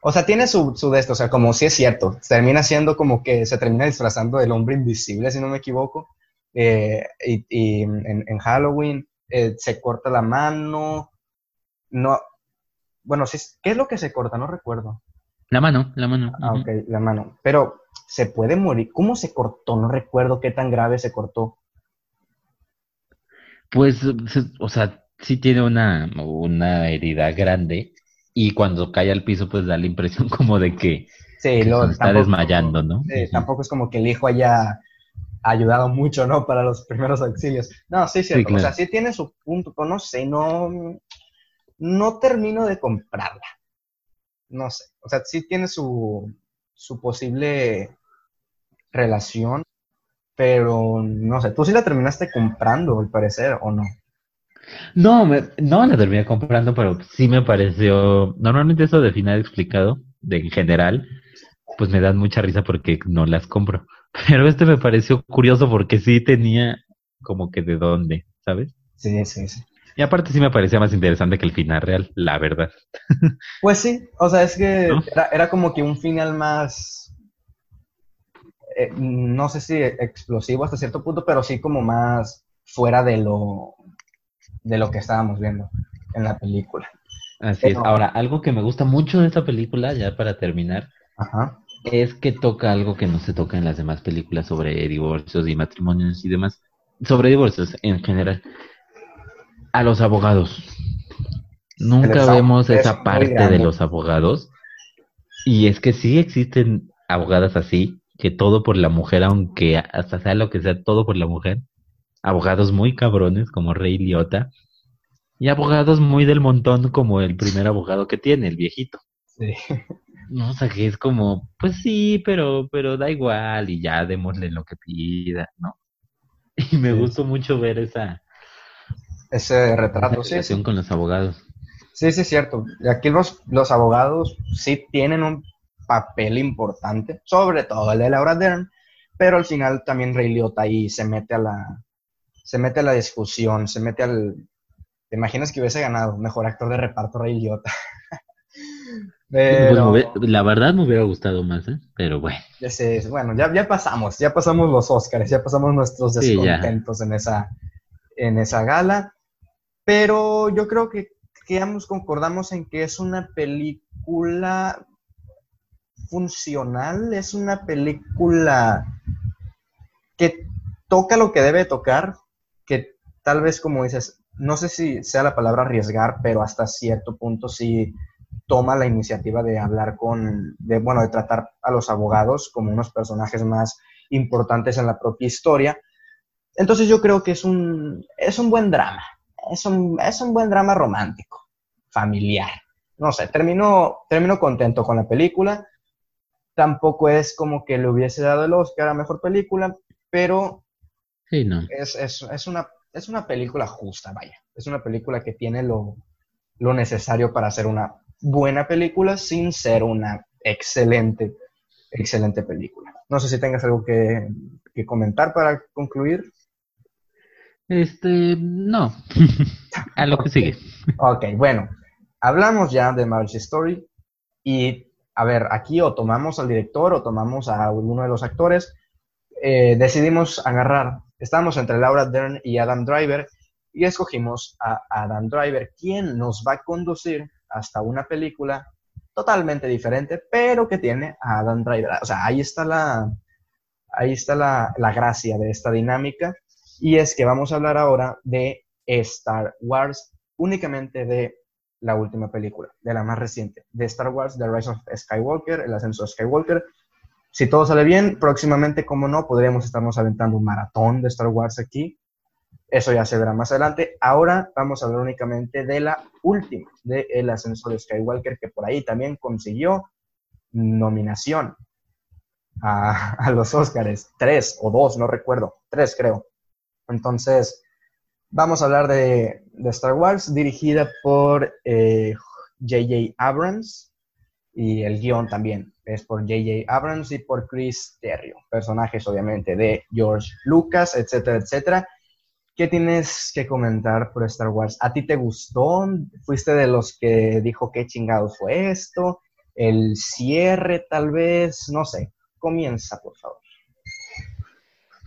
o sea, tiene su, su esto, o sea, como si es cierto, termina siendo como que se termina disfrazando del hombre invisible, si no me equivoco, eh, y, en Halloween eh, se corta la mano, no, bueno, ¿qué es lo que se corta? No recuerdo. La mano, la mano. Ah, ok, la mano. Pero se puede morir. ¿Cómo se cortó? No recuerdo qué tan grave se cortó. Pues, o sea, sí tiene una, una herida grande y cuando cae al piso, pues da la impresión [laughs] como de que, sí, lo, está desmayando, ¿no? Tampoco es como que el hijo haya ayudado mucho, ¿no? Para los primeros auxilios. No, sí, cierto. O sea, sí tiene su punto, pero no sé, no, no termino de comprarla. No sé. O sea, sí tiene su, su posible relación, pero no sé. ¿Tú sí la terminaste comprando, al parecer, o no? No, no la terminé comprando, pero sí me pareció. Normalmente eso de final explicado, de en general, pues me dan mucha risa porque no las compro. [laughs] Pero este me pareció curioso porque sí tenía como que de dónde, ¿sabes? Sí, sí, sí. Y aparte sí me parecía más interesante que el final real, la verdad. [laughs] Pues sí, o sea, es que era, como que un final más, eh, no sé si explosivo hasta cierto punto, pero sí como más fuera de lo, de lo que estábamos viendo en la película. Así es. Ahora, algo que me gusta mucho de esta película, ya para terminar, Ajá es que toca algo que no se toca en las demás películas sobre divorcios y matrimonios y demás. Sobre divorcios en general. A los abogados. Nunca vemos esa parte de los abogados. Y es que sí existen abogadas así, que todo por la mujer, aunque hasta sea lo que sea, todo por la mujer. Abogados muy cabrones como Rey Liotta. Y abogados muy del montón como el primer abogado que tiene, el viejito. Sí. No, o sea, que es como, pues sí, pero, pero da igual y ya démosle lo que pida, ¿no? [laughs] Y me gustó mucho ver esa... Ese retrato, esa sí. con los abogados. Sí, sí, es cierto. Aquí los, los abogados sí tienen un papel importante, sobre todo el de Laura Dern, pero al final también Ray Liotta ahí se mete a la, se mete a la discusión, se mete al... ¿Te imaginas que hubiese ganado mejor actor de reparto Ray Liotta? [laughs] Pues la verdad me hubiera gustado más, ¿eh? pero bueno. Ya sé, bueno, ya, ya pasamos, ya pasamos los Oscars, ya pasamos nuestros descontentos en, esa, en esa gala. Pero yo creo que, ambos concordamos en que es una película funcional, es una película que toca lo que debe tocar, que tal vez como dices, no sé si sea la palabra arriesgar, pero hasta cierto punto sí toma la iniciativa de hablar con, de, bueno, de tratar a los abogados como unos personajes más importantes en la propia historia. Entonces yo creo que es un, es un buen drama, es un, es un buen drama romántico, familiar. No sé, termino, termino contento con la película. Tampoco es como que le hubiese dado el Oscar a Mejor Película, pero sí, no. es, es, es, una, es una película justa, vaya. Es una película que tiene lo, lo necesario para hacer una buena película sin ser una excelente, excelente película. No sé si tengas algo que, que comentar para concluir. Este, no. [laughs] a lo que sigue. Ok, bueno. Hablamos ya de Marriage Story y, a ver, aquí o tomamos al director o tomamos a uno de los actores. Eh, decidimos agarrar, estamos entre Laura Dern y Adam Driver y escogimos a Adam Driver, quien nos va a conducir hasta una película totalmente diferente, pero que tiene a Adam Driver. O sea, ahí está la, ahí está la, la gracia de esta dinámica. Y es que vamos a hablar ahora de Star Wars, únicamente de la última película, de la más reciente, de Star Wars, The Rise of Skywalker, el ascenso de Skywalker. Si todo sale bien, próximamente, como no, podríamos estarnos aventando un maratón de Star Wars aquí. Eso ya se verá más adelante. Ahora vamos a hablar únicamente de la última, de El ascenso de Skywalker, que por ahí también consiguió nominación a, a los Oscars. Tres o dos, no recuerdo. Tres, creo. Entonces, vamos a hablar de, Star Wars, dirigida por J.J. Eh, Abrams, y el guion también es por J.J. Abrams y por Chris Terrio, personajes obviamente de George Lucas, etcétera, etcétera. ¿Qué tienes que comentar por Star Wars? ¿A ti te gustó? ¿Fuiste de los que dijo qué chingados fue esto? ¿El cierre tal vez? No sé. Comienza, por favor.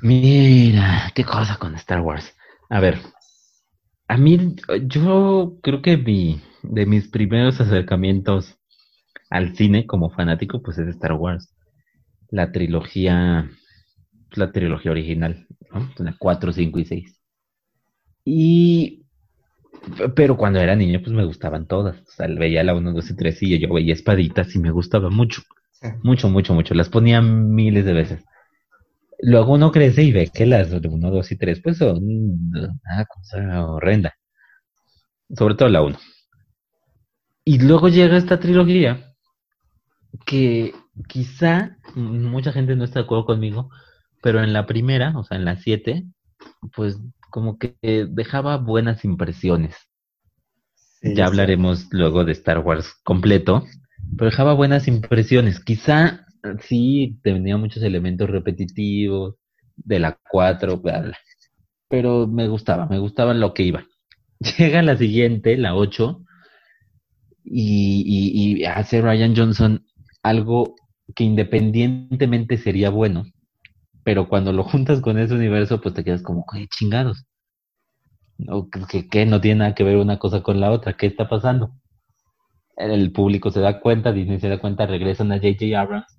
Mira, qué cosa con Star Wars. A ver, a mí, yo creo que mi, de mis primeros acercamientos al cine como fanático, pues es Star Wars. La trilogía, la trilogía original, ¿no? 4, 5 y 6. Y, pero cuando era niño, pues me gustaban todas. O sea, veía la 1, 2 y 3 y yo veía espaditas y me gustaba mucho. Mucho, mucho, mucho. Las ponía miles de veces. Luego uno crece y ve que las 1, 2 y 3 pues son una cosa horrenda. Sobre todo la 1. Y luego llega esta trilogía que quizá mucha gente no está de acuerdo conmigo, pero en la primera, o sea, en la 7, pues como que dejaba buenas impresiones. ya hablaremos luego de Star Wars completo, pero dejaba buenas impresiones. Quizá sí tenía muchos elementos repetitivos de la 4, bla, pero me gustaba, me gustaba lo que iba. [laughs] Llega la siguiente, la 8, y, y hace Ryan Johnson algo que independientemente sería bueno, pero cuando lo [laughs] juntas con ese universo, pues te quedas como, ¿qué chingados? ¿Qué, no tiene nada que ver una cosa con la otra? ¿Qué está pasando? El público se da cuenta, Disney se da cuenta, regresan a J.J. Abrams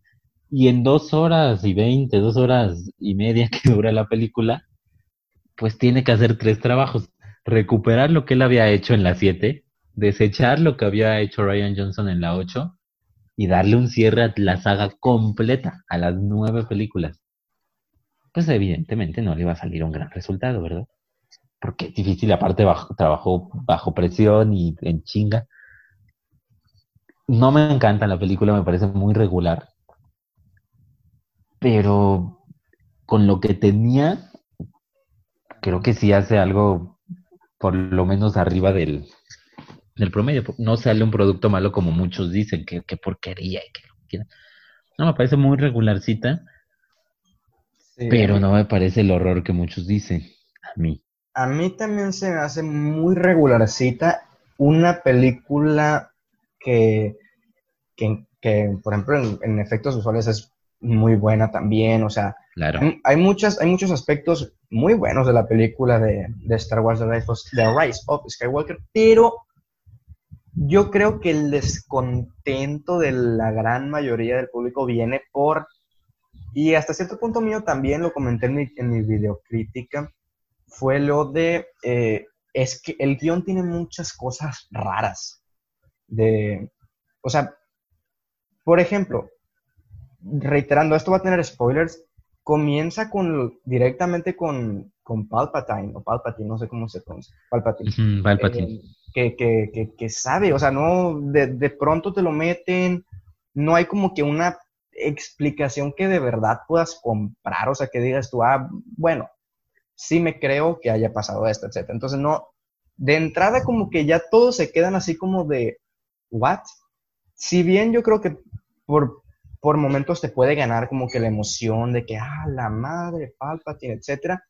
y en dos horas y veinte, dos horas y media [laughs] que dura la película, pues tiene que hacer tres trabajos. Recuperar lo que él había hecho en la siete, desechar lo que había hecho Ryan Johnson en la ocho y darle un cierre a la saga completa, a las nueve películas pues evidentemente no le iba a salir un gran resultado, ¿verdad? Porque es difícil, aparte bajo, trabajó bajo presión y en chinga. No me encanta la película, me parece muy regular. Pero con lo que tenía, creo que sí hace algo por lo menos arriba del, del promedio. No sale un producto malo como muchos dicen, que, que porquería. Que, no, me parece muy regularcita pero no me parece el horror que muchos dicen. A mí. A mí también se me hace muy regularcita una película que, que, por ejemplo, en, efectos visuales es muy buena también. O sea, claro. hay, muchas, hay muchos aspectos muy buenos de la película de, de Star Wars The Rise of Skywalker, pero yo creo que el descontento de la gran mayoría del público viene por y hasta cierto punto mío también lo comenté en mi, en mi videocrítica, fue lo de, eh, es que el guion tiene muchas cosas raras. De, o sea, por ejemplo, reiterando, esto va a tener spoilers, comienza con directamente con, con Palpatine, o Palpatine, no sé cómo se pronuncia, Palpatine. Palpatine. Eh, que, que, que, sabe, o sea, no, de, de, pronto te lo meten, no hay como que una explicación que de verdad puedas comprar, o sea, que digas tú, ah, bueno, sí me creo que haya pasado esto, etc. Entonces, no, de entrada como que ya todos se quedan así como de, ¿what? Si bien yo creo que por, por momentos te puede ganar como que la emoción de que, ah, la madre, Palpatine, etcétera,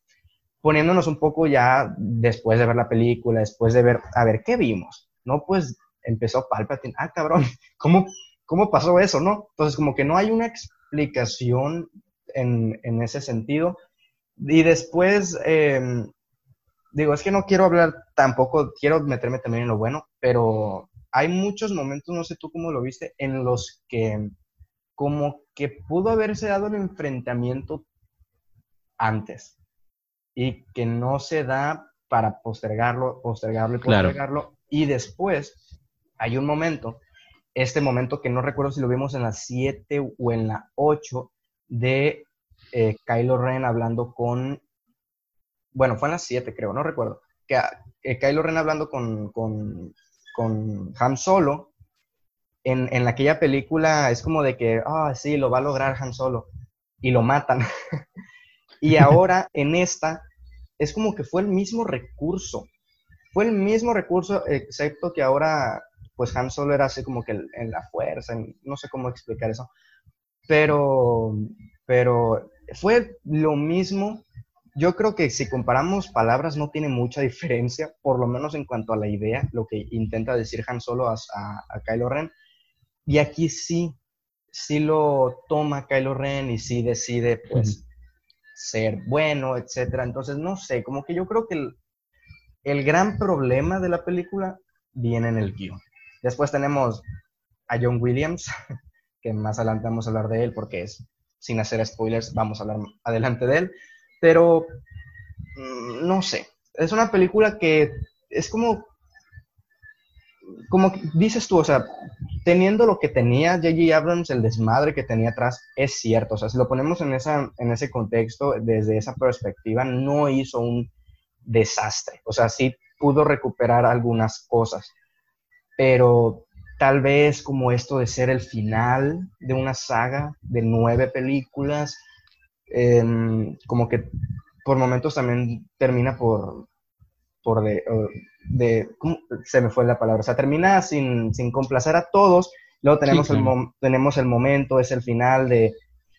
poniéndonos un poco ya después de ver la película, después de ver, a ver, ¿qué vimos? No, pues empezó Palpatine, ah, cabrón, [laughs] ¿cómo, ¿cómo pasó eso, no? Entonces, como que no hay una explicación en, en ese sentido. Y después, em, digo, es que no quiero hablar tampoco, quiero meterme también en lo bueno, pero hay muchos momentos, no sé tú cómo lo viste, en los que como que pudo haberse dado el enfrentamiento antes y que no se da para postergarlo, postergarlo y postergarlo. Y después hay un momento este momento que no recuerdo si lo vimos en la 7 o en la 8 de eh, Kylo Ren hablando con, bueno, fue en la 7 creo, no recuerdo, que eh, Kylo Ren hablando con, con, con Han Solo, en, en, aquella película es como de que, ah, sí, lo va a lograr Han Solo, y lo matan. [laughs] y ahora en esta es como que fue el mismo recurso, fue el mismo recurso, excepto que ahora pues Han Solo era así como que en la fuerza, no sé cómo explicar eso, pero, pero fue lo mismo. Yo creo que si comparamos palabras no tiene mucha diferencia, por lo menos en cuanto a la idea, lo que intenta decir Han Solo a, a, Kylo Ren. Y aquí sí, sí lo toma Kylo Ren y sí decide, pues, ser bueno, etcétera. Entonces, no sé, como que yo creo que el, el gran problema de la película viene en el guion. Después tenemos a John Williams, [laughs] que más adelante vamos a hablar de él porque es, sin hacer spoilers, vamos a hablar adelante de él. Pero, mm, no sé, es una película que es como, como dices tú, o sea, teniendo lo que tenía J.J. Abrams, el desmadre que tenía atrás, es cierto. O sea, si lo ponemos en, esa, en ese contexto, desde esa perspectiva, no hizo un desastre. O sea, sí pudo recuperar algunas cosas pero tal vez como esto de ser el final de una saga de nueve películas, em, como que por momentos también termina por, por de, de se me fue la palabra, o sea, termina sin, sin complacer a todos, luego tenemos, el, tenemos el momento, es el final de,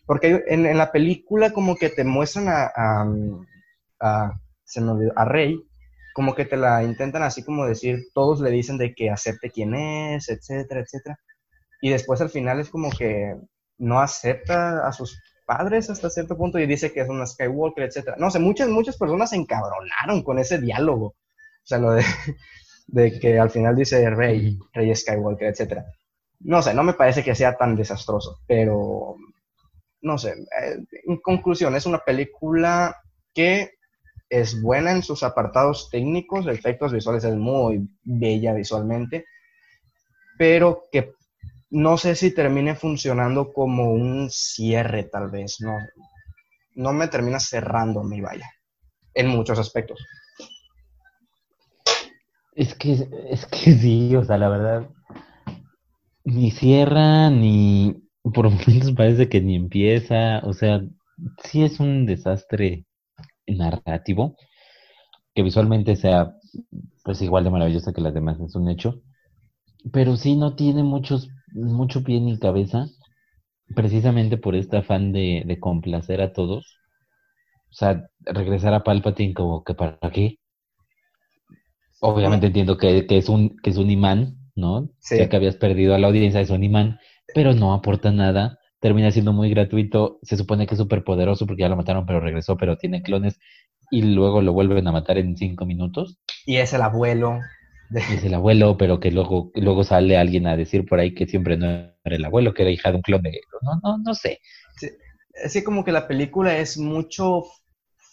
porque en, en la película como que te muestran a, a, a se me olvidó, a Rey, como que te la intentan así como decir, todos le dicen de que acepte quién es, etcétera, etcétera. Y después al final es como que no acepta a sus padres hasta cierto punto y dice que es una Skywalker, etcétera. No sé, muchas, muchas personas se encabronaron con ese diálogo. O sea, lo de, [laughs] de que al final dice Rey, Rey Skywalker, etcétera. No sé, no me parece que sea tan desastroso, pero no sé. Eh, en conclusión, es una película que es buena en sus apartados técnicos, efectos visuales es muy bella visualmente, pero que no sé si termine funcionando como un cierre tal vez, no, no me termina cerrando mi vaya, en muchos aspectos. Es que, es que [laughs] sí, o sea, la verdad, ni cierra, ni por [laughs] momentos parece que ni empieza, o sea, sí es un desastre narrativo, que visualmente sea pues igual de maravillosa que las demás, es un hecho, pero sí no tiene muchos, mucho pie ni cabeza, precisamente por este afán de, de complacer a todos. O sea, regresar a Palpatine como que para qué. Obviamente entiendo que, que, es un, que es un imán, ¿no? Ya que habías perdido a la audiencia, es un imán, pero no aporta nada termina siendo muy gratuito. Se supone que es súper poderoso porque ya lo mataron, pero regresó, pero tiene clones y luego lo vuelven a matar en cinco minutos. Y es el abuelo. es el abuelo, pero que luego, luego sale alguien a decir por ahí que siempre no era el abuelo, que era hija de un clon de... No, no, no sé. sí, como que la película es mucho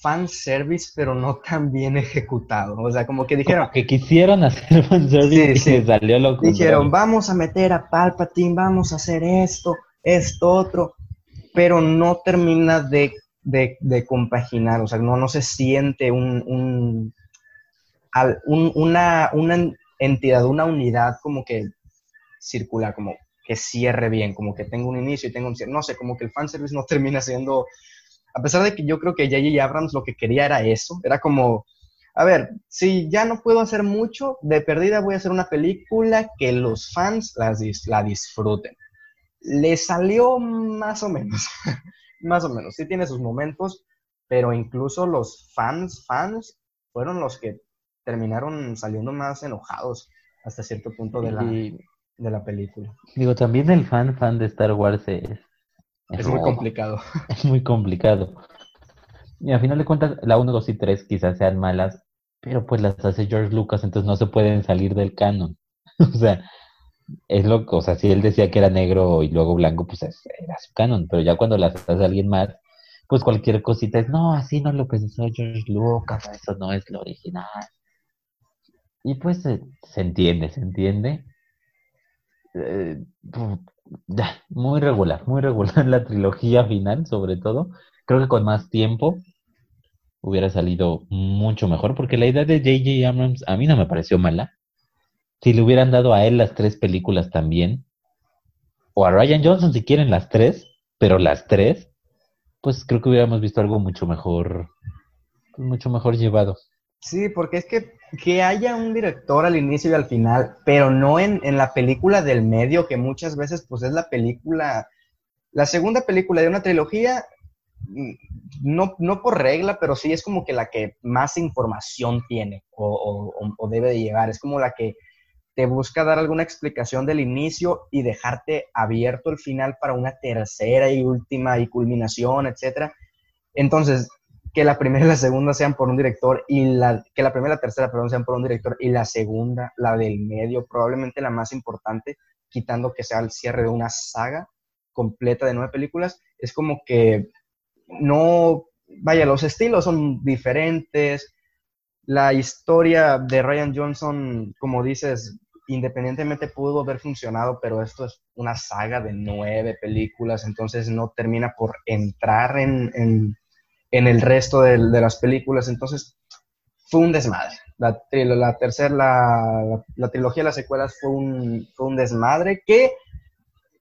fan service, pero no tan bien ejecutado. O sea, como que dijeron. que quisieron hacer fan service y sí. salió lo Dijeron, vamos a meter a Palpatine, vamos a hacer esto, esto, otro, pero no termina de, de, compaginar. O sea, no, no se siente un, un, una, una entidad, una unidad como que circular, como que cierre bien, como que tenga un inicio y tenga un cierre. No sé, como que el fanservice no termina siendo a pesar de que yo creo que J.J. Abrams lo que quería era eso, era como, a ver, si ya no puedo hacer mucho, de perdida voy a hacer una película que los fans la disfruten. Le salió más o menos, [laughs] más o menos, sí tiene sus momentos, pero incluso los fans, fans, fueron los que terminaron saliendo más enojados hasta cierto punto de la, de la película. Digo, también el fan, fan de Star Wars es es, muy complicado. [laughs] Es muy complicado. Y a final de cuentas, la 1, 2 y 3 quizás sean malas, pero pues las hace George Lucas, entonces no se pueden salir del canon. [laughs] o sea, es loco. O sea, si él decía que era negro y luego blanco, pues era su canon. Pero ya cuando las hace alguien más, pues cualquier cosita es, no, así no lo pensó George Lucas, eso no es lo original. Y pues se entiende, se entiende. Eh, muy regular, muy regular [laughs] la trilogía final, sobre todo. Creo que con más tiempo hubiera salido mucho mejor, porque la idea de J.J. Abrams a mí no me pareció mala. Si le hubieran dado a él las tres películas también, o a Ryan Johnson si quieren las tres, pero las tres, pues creo que hubiéramos visto algo mucho mejor, mucho mejor llevado. Sí, porque es que que haya un director al inicio y al final, pero no en, la película del medio, que muchas veces pues es la película, la segunda película de una trilogía, mm, no, no por regla, pero sí es como que la que más información tiene o, o debe de llegar, es como la que te busca dar alguna explicación del inicio y dejarte abierto el final para una tercera y última y culminación, etcétera. Entonces, que la primera y la segunda sean por un director y la que la primera y la tercera sean por un director y la segunda la del medio probablemente la más importante quitando que sea el cierre de una saga completa de nueve películas es como que no vaya los estilos son diferentes la historia de Ryan Johnson como dices independientemente pudo haber funcionado pero esto es una saga de nueve películas entonces no termina por entrar en en el resto de, las películas. Entonces, fue un desmadre. La, la tercera, la, la, trilogía de las secuelas fue un, fue un desmadre que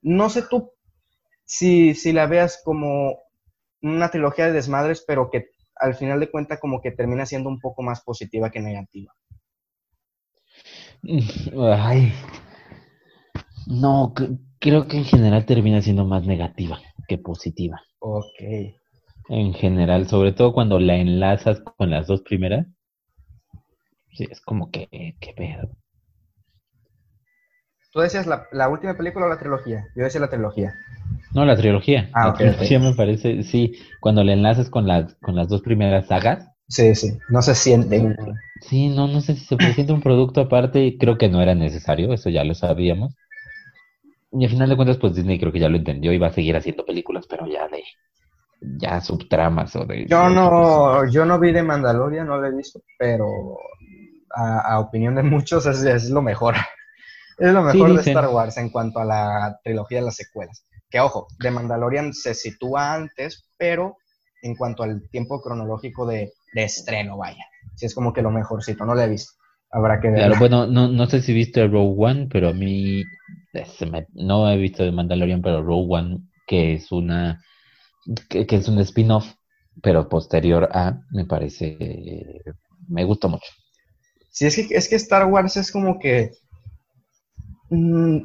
no sé tú si, si la veas como una trilogía de desmadres, pero que al final de cuentas como que termina siendo un poco más positiva que negativa. Ay, no, creo que en general termina siendo más negativa que positiva. Ok en general, sobre todo cuando la enlazas con las dos primeras. Sí, es como que, qué pedo. ¿Tú decías la, última película o la trilogía? Yo decía la trilogía. No, la trilogía. Ah, la trilogía me parece, sí, cuando la enlazas con las, con las dos primeras sagas. Sí, sí, no se siente. Sí, no, no sé si se presenta un producto aparte, creo que no era necesario, eso ya lo sabíamos. Y al final de cuentas, pues Disney creo que ya lo entendió y va a seguir haciendo películas, pero ya de, ya subtramas o de... Yo no, yo no vi de Mandalorian, no lo he visto, pero a, opinión de muchos es, lo mejor. Es lo mejor [laughs] de Star Wars en cuanto a la trilogía de las secuelas. Que ojo, de Mandalorian se sitúa antes, pero en cuanto al tiempo cronológico de, estreno, vaya. Si es como que lo mejorcito, no lo he visto. Habrá que ver. Claro, bueno, no, no sé si viste Rogue One, pero a mí no he visto de Mandalorian, pero Rogue One, que es una que, es un spin-off, pero posterior a, me parece, me gusta mucho. Sí, es que, es que Star Wars es como que mm,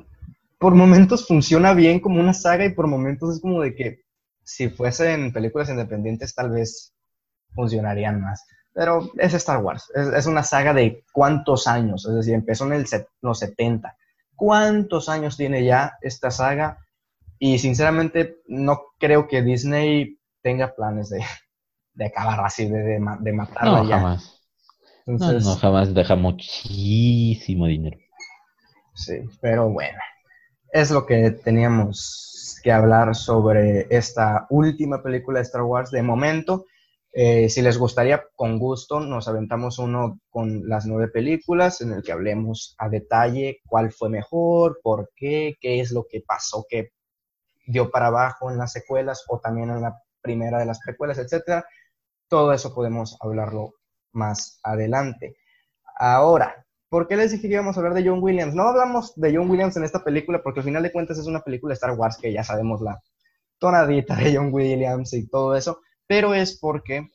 por momentos funciona bien como una saga y por momentos es como de que si fuesen películas independientes tal vez funcionarían más. Pero es Star Wars, es, una saga de cuántos años, es decir, empezó en los 70. ¿Cuántos años tiene ya esta saga? Y sinceramente no creo que Disney tenga planes de, de acabar así, de, de, matarla no, Jamás. no, no, jamás deja muchísimo dinero. Sí, pero bueno, es lo que teníamos que hablar sobre esta última película de Star Wars de momento. Eh, si les gustaría, con gusto, nos aventamos uno con las nueve películas en el que hablemos a detalle cuál fue mejor, por qué, qué es lo que pasó, qué dio para abajo en las secuelas o también en la primera de las precuelas, etcétera. Todo eso podemos hablarlo más adelante. Ahora, ¿por qué les dije que íbamos a hablar de John Williams? No hablamos de John Williams en esta película porque al final de cuentas es una película de Star Wars que ya sabemos la tonadita de John Williams y todo eso, pero es porque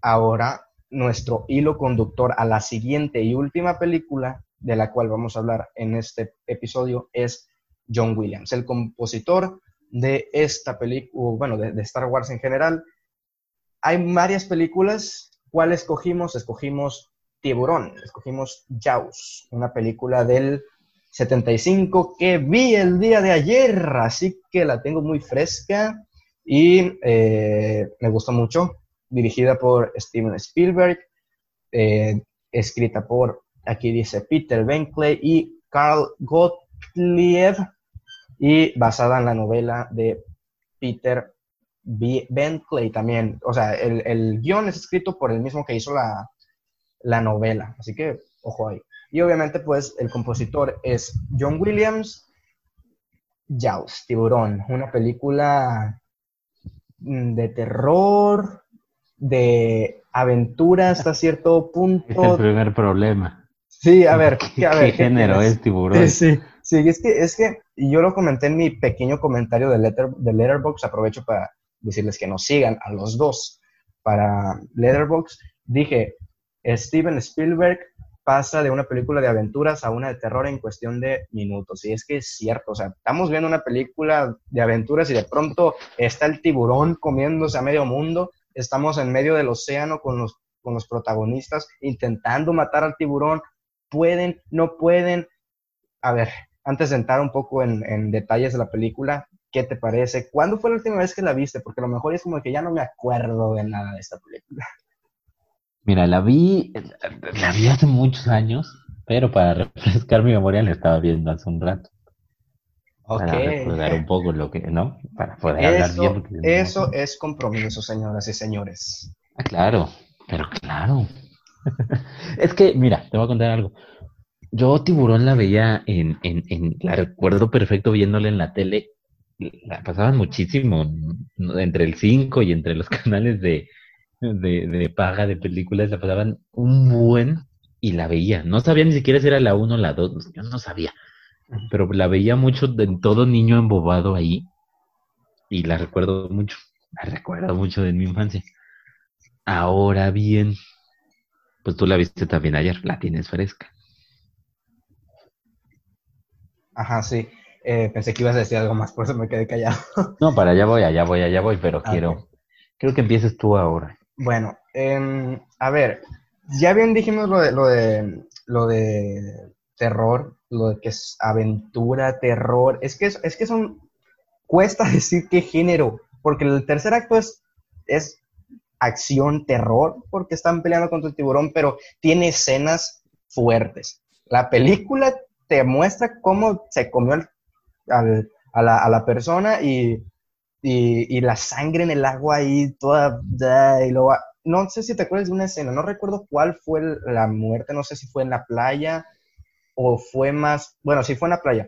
ahora nuestro hilo conductor a la siguiente y última película de la cual vamos a hablar en este episodio es John Williams, el compositor de esta película, bueno, de, Star Wars en general. Hay varias películas. ¿Cuál escogimos? Escogimos Tiburón, escogimos Jaws, una película del 75 que vi el día de ayer, así que la tengo muy fresca y eh, me gustó mucho. Dirigida por Steven Spielberg, eh, escrita por, aquí dice Peter Benkley y Carl Gottlieb, y basada en la novela de Peter B. Bentley también. O sea, el, el, guion es escrito por el mismo que hizo la, la novela, así que ojo ahí. Y obviamente, pues, el compositor es John Williams, Jaws, Tiburón, una película mm, de terror, de aventura hasta cierto punto. Es el primer problema. Sí, a ver, [laughs] ¿qué, a ver, ¿qué género es tiburón? Sí, sí, es que, es que yo lo comenté en mi pequeño comentario de, letter, de Letterboxd, aprovecho para decirles que nos sigan a los dos para Letterboxd. Dije, Steven Spielberg pasa de una película de aventuras a una de terror en cuestión de minutos. Y es que es cierto, o sea, estamos viendo una película de aventuras y de pronto está el tiburón comiéndose a medio mundo, estamos en medio del océano con los, con los protagonistas intentando matar al tiburón, pueden, no pueden. A ver, antes de entrar un poco en, detalles de la película, ¿qué te parece? ¿Cuándo fue la última vez que la viste? Porque a lo mejor es como que ya no me acuerdo de nada de esta película. Mira, la vi, la vi hace muchos años, pero para refrescar mi memoria la estaba viendo hace un rato. Ok. Para recordar un poco lo que, ¿no? Para poder hablar bien. eso es compromiso, señoras y señores. Ah, claro, pero claro. [laughs] es que, mira, te voy a contar algo. Yo Tiburón la veía en, en, en, la recuerdo perfecto viéndola en la tele, la pasaban muchísimo, entre el 5 y entre los [laughs] canales de, de, de, paga de películas, la pasaban un buen y la veía. No sabía ni siquiera si era la 1 o la 2, yo no sabía, pero la veía mucho en todo niño embobado ahí y la recuerdo mucho, la recuerdo mucho de mi infancia. Ahora bien, pues tú la viste también ayer, la tienes fresca. Ajá, sí. Eh, pensé que ibas a decir algo más, por eso me quedé callado. [laughs] No, para allá voy, allá voy, allá voy, pero quiero, quiero que empieces tú ahora. Bueno, em, a ver, ya bien dijimos lo de, lo de, lo de terror, lo de que es aventura, terror. Es que es, que son, cuesta [laughs] decir qué género, porque el tercer acto es, es acción, terror, porque están peleando contra el tiburón, pero tiene escenas fuertes. La película te muestra cómo se comió al, a, la, a, la, persona y, y, y, la sangre en el agua ahí toda... Y luego, no sé si te acuerdas de una escena, no recuerdo cuál fue la muerte, no sé si fue en la playa o fue más, bueno, si fue en la playa,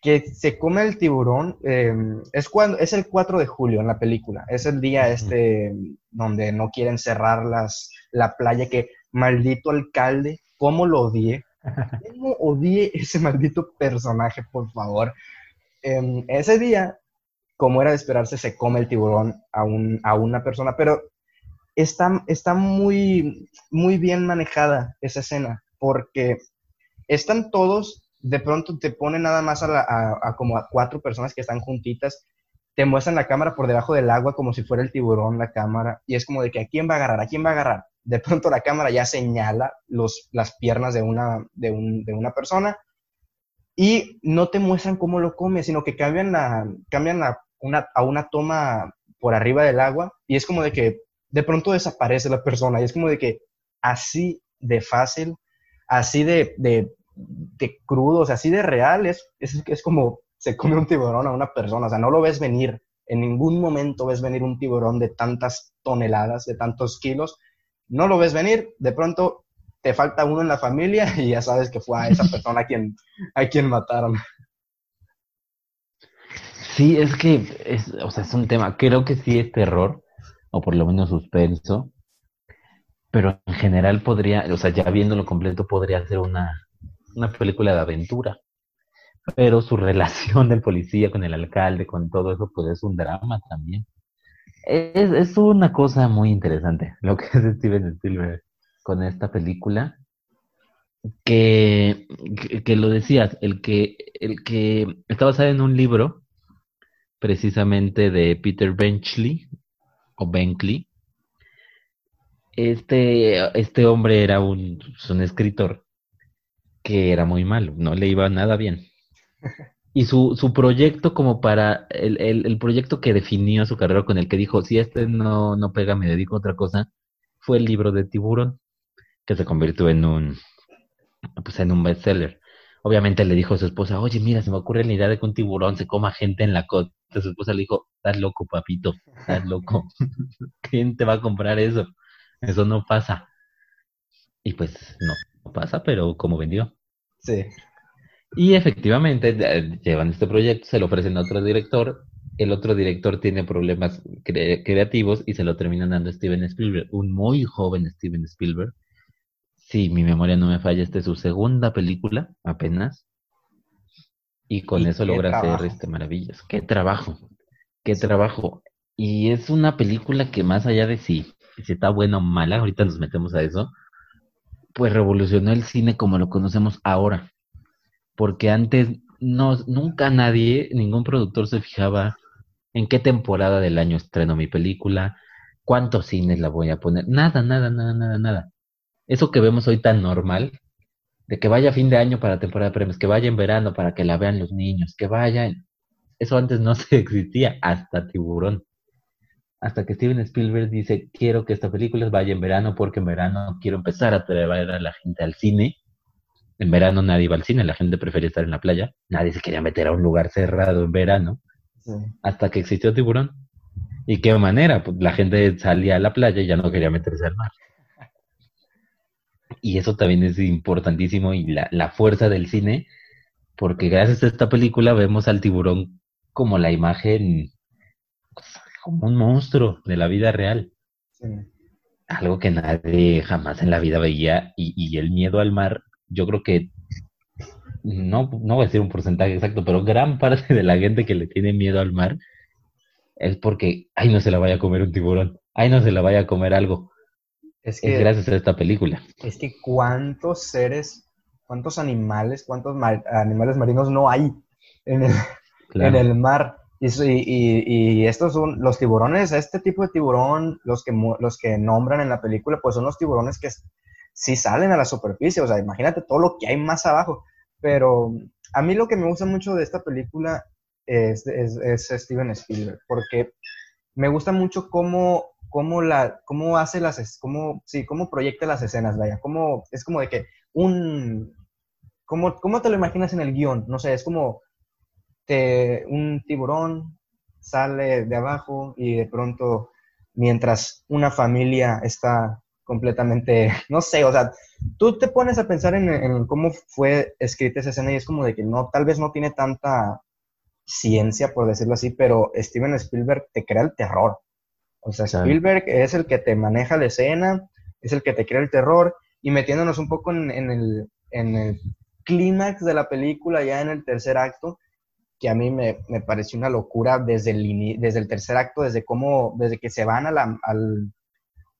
que se come el tiburón, em, es, cuando, es el 4 de julio en la película, es el día este donde no quieren cerrar las, la playa, que maldito alcalde, cómo lo odié, ¿Cómo odié ese maldito personaje, por favor? Em, ese día, como era de esperarse, se come el tiburón a, un, a una persona, pero está, muy bien manejada esa escena, porque están todos, de pronto te ponen nada más a, a, como a cuatro personas que están juntitas, te muestran la cámara por debajo del agua como si fuera el tiburón la cámara, y es como de que a quién va a agarrar, a quién va a agarrar de pronto la cámara ya señala los, las piernas de una, de, una persona y no te muestran cómo lo come, sino que cambian, la, cambian una, a una toma por arriba del agua y es como de que de pronto desaparece la persona y es como de que así de fácil, así de, de, de crudo, así de real, es, es, es como se come un tiburón a una persona, o sea, no lo ves venir, en ningún momento ves venir un tiburón de tantas toneladas, de tantos kilos, no lo ves venir, de pronto te falta uno en la familia [laughs] y ya sabes que fue a esa persona a quien, a quien mataron. Sí, es que es, o sea, es un tema, creo que sí es terror, o por lo menos suspenso, pero en general podría, o sea, ya viéndolo completo, podría ser una, una película de aventura. Pero su [laughs] relación del policía con el alcalde, con todo eso, pues es un drama también. Es, es una cosa muy interesante lo que [laughs] hace Steven Spielberg con esta película. Que, que, lo decías, el que, el que está basado en un libro precisamente de Peter Benchley o Benkley. Este, este hombre era un, un escritor que era muy malo, no le iba nada bien. [laughs] Y su, su proyecto como para, el, el, el, proyecto que definió su carrera con el que dijo, si este no, no pega, me dedico a otra cosa, fue el libro de Tiburón, que se convirtió en un, pues en un bestseller. Obviamente le dijo a su esposa, oye, mira, se me ocurre la idea de que un tiburón se coma gente en la costa. Su esposa le dijo, estás loco, papito, estás loco. [laughs] ¿Quién te va a comprar eso? Eso no pasa. Y pues no pasa, pero como vendió. Sí. Y efectivamente llevan este proyecto, se lo ofrecen a otro director, el otro director tiene problemas cre creativos y se lo terminan dando a Steven Spielberg, un muy joven Steven Spielberg, si mi memoria no me falla, esta es su segunda película, apenas. Y con y eso logra trabajo. hacer este maravillas. Qué trabajo, qué trabajo. Y es una película que más allá de si, si está buena o mala, ahorita nos metemos a eso, pues revolucionó el cine como lo conocemos ahora. Porque antes no, nunca nadie, ningún productor se fijaba en qué temporada del año estreno mi película, cuántos cines la voy a poner, nada, nada, nada, nada, nada eso que vemos hoy tan normal, de que vaya fin de año para temporada de premios, que vaya en verano para que la vean los niños, que vaya, eso antes no [laughs] se existía, hasta Tiburón. Hasta que Steven Spielberg dice, quiero que esta película vaya en verano porque en verano quiero empezar a traer a la gente al cine. En verano nadie va al cine, la gente prefería estar en la playa, nadie se quería meter a un lugar cerrado en verano, sí. hasta que existió Tiburón. ¿Y qué manera? Pues la gente salía a la playa y ya no quería meterse al mar. Y eso también es importantísimo y la, la fuerza del cine, porque gracias a esta película vemos al tiburón como la imagen, pues, como un monstruo de la vida real. Sí. Algo que nadie jamás en la vida veía y, y, el miedo al mar, yo creo que, no, no voy a decir un porcentaje exacto, pero gran parte de la gente que le tiene miedo al mar es porque, ay, no se la vaya a comer un tiburón, ay, no se la vaya a comer algo. Es, que, es gracias a esta película. Es que cuántos seres, cuántos animales, cuántos mar, animales marinos no hay en el, claro. en el mar. Y, y, y, estos son los tiburones, este tipo de tiburón, los que, los que nombran en la película, pues son los tiburones que sí salen a la superficie. O sea, imagínate todo lo que hay más abajo. Pero a mí lo que me gusta mucho de esta película es, es, Steven Spielberg, porque me gusta mucho cómo cómo, la, cómo hace las, cómo, sí, cómo proyecta las escenas, vaya, cómo, es como de que un, ¿cómo, cómo te lo imaginas en el guion? No sé, es como te, un tiburón sale de abajo y de pronto, mientras una familia está completamente, [laughs] no sé, o sea, tú te pones a pensar en, en, cómo fue escrita esa escena y es como de que no, tal vez no tiene tanta ciencia, por decirlo así, pero Steven Spielberg te crea el terror. O sea, Spielberg es el que te maneja la escena, es el que te crea el terror, y metiéndonos un poco en, en el, en el clímax de la película, ya en el tercer acto, que a mí me, me pareció una locura desde el, desde el tercer acto, desde cómo, desde que se van a la, al,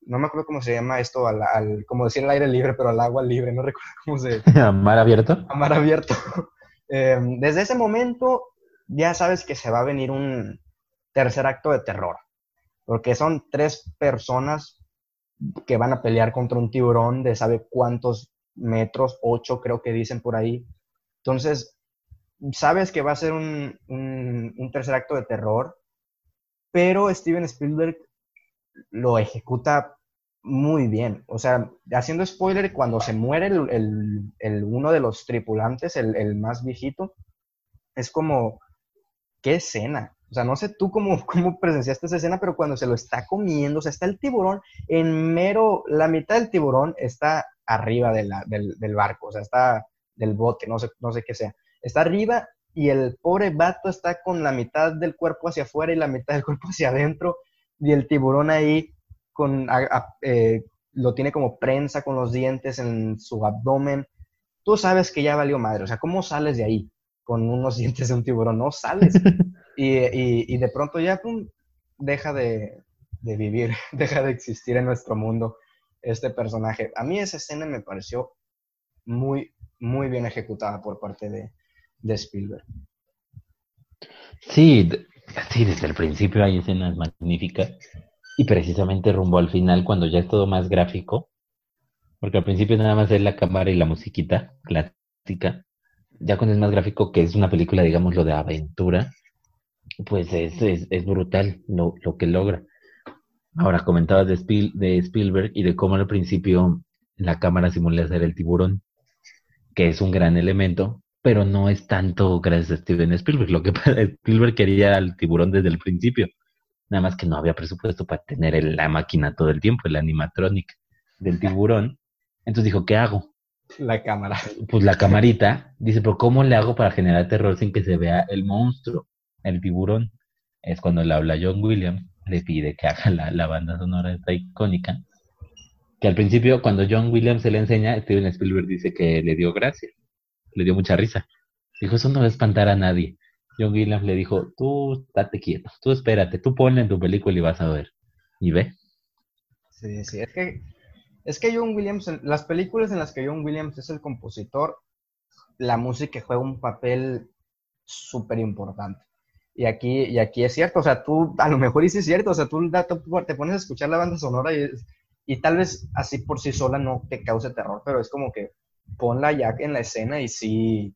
no me acuerdo cómo se llama esto, al, al, como decir el aire libre, pero al agua libre, no [laughs] recuerdo cómo se... [laughs] ¿A mar abierto? A mar abierto. [laughs] eh, desde ese momento ya sabes que se va a venir un tercer acto de terror porque son tres personas que van a pelear contra un tiburón de sabe cuántos metros, ocho creo que dicen por ahí. Entonces, sabes que va a ser un, un, un tercer acto de terror, pero Steven Spielberg lo ejecuta muy bien. O sea, haciendo spoiler, cuando se muere el, el, el uno de los tripulantes, el, el, más viejito, es como qué escena. O sea, no sé tú cómo, [laughs] cómo presenciaste esa escena, pero cuando se lo está comiendo, o sea, está el tiburón en mero, la mitad del tiburón está arriba del, del, barco, o sea, está del bote, no sé, no sé qué sea. Está arriba y el pobre vato está con la mitad del cuerpo hacia afuera y la mitad del cuerpo hacia adentro y el tiburón ahí con, eh, lo tiene como prensa con los dientes en su abdomen. Tú sabes que ya valió madre, o sea, ¿cómo sales de ahí con unos [laughs] dientes de un tiburón? No sales. [laughs] y, y, de pronto ya pum, deja de, de vivir, [laughs] deja de existir en nuestro mundo este personaje. A mí esa escena me pareció muy, muy bien ejecutada por parte de, de Spielberg. Sí, sí, desde el principio hay escenas magníficas y precisamente rumbo al final, cuando ya es todo más gráfico, porque al principio nada más es la cámara y la musiquita clásica, ya cuando es más gráfico, que es una película, digamos, lo de aventura, pues es, es, brutal lo, lo, que logra. Ahora, comentabas de, de Spielberg y de cómo al principio la cámara simula ser el tiburón, que es un gran elemento, pero no es tanto gracias a Steven Spielberg. Lo que [laughs] Spielberg quería al tiburón desde el principio. Nada más que no había presupuesto para tener la máquina todo el tiempo, el animatronic del tiburón. Entonces dijo, ¿qué hago? La cámara. Pues la camarita. Dice, pero ¿cómo le hago para generar terror sin que se vea el monstruo, el tiburón? Es cuando le habla John Williams, le pide que haga la, la banda sonora esta icónica. Que al principio, cuando John Williams se le enseña, Steven Spielberg dice que le dio gracia, le dio mucha risa. Dijo, eso no va a espantar a nadie. John Williams le dijo, tú date quieto, tú espérate, tú ponle en tu película y vas a ver. Y ve. Sí, sí, es que, es que John Williams, las películas en las que John Williams es el compositor, la música juega un papel súper importante. Y aquí, y aquí es cierto, o sea, tú, a lo mejor es cierto, o sea, tú te pones a escuchar la banda sonora y, y tal vez así por sí sola no te cause terror, pero es como que ponla ya en la escena y sí,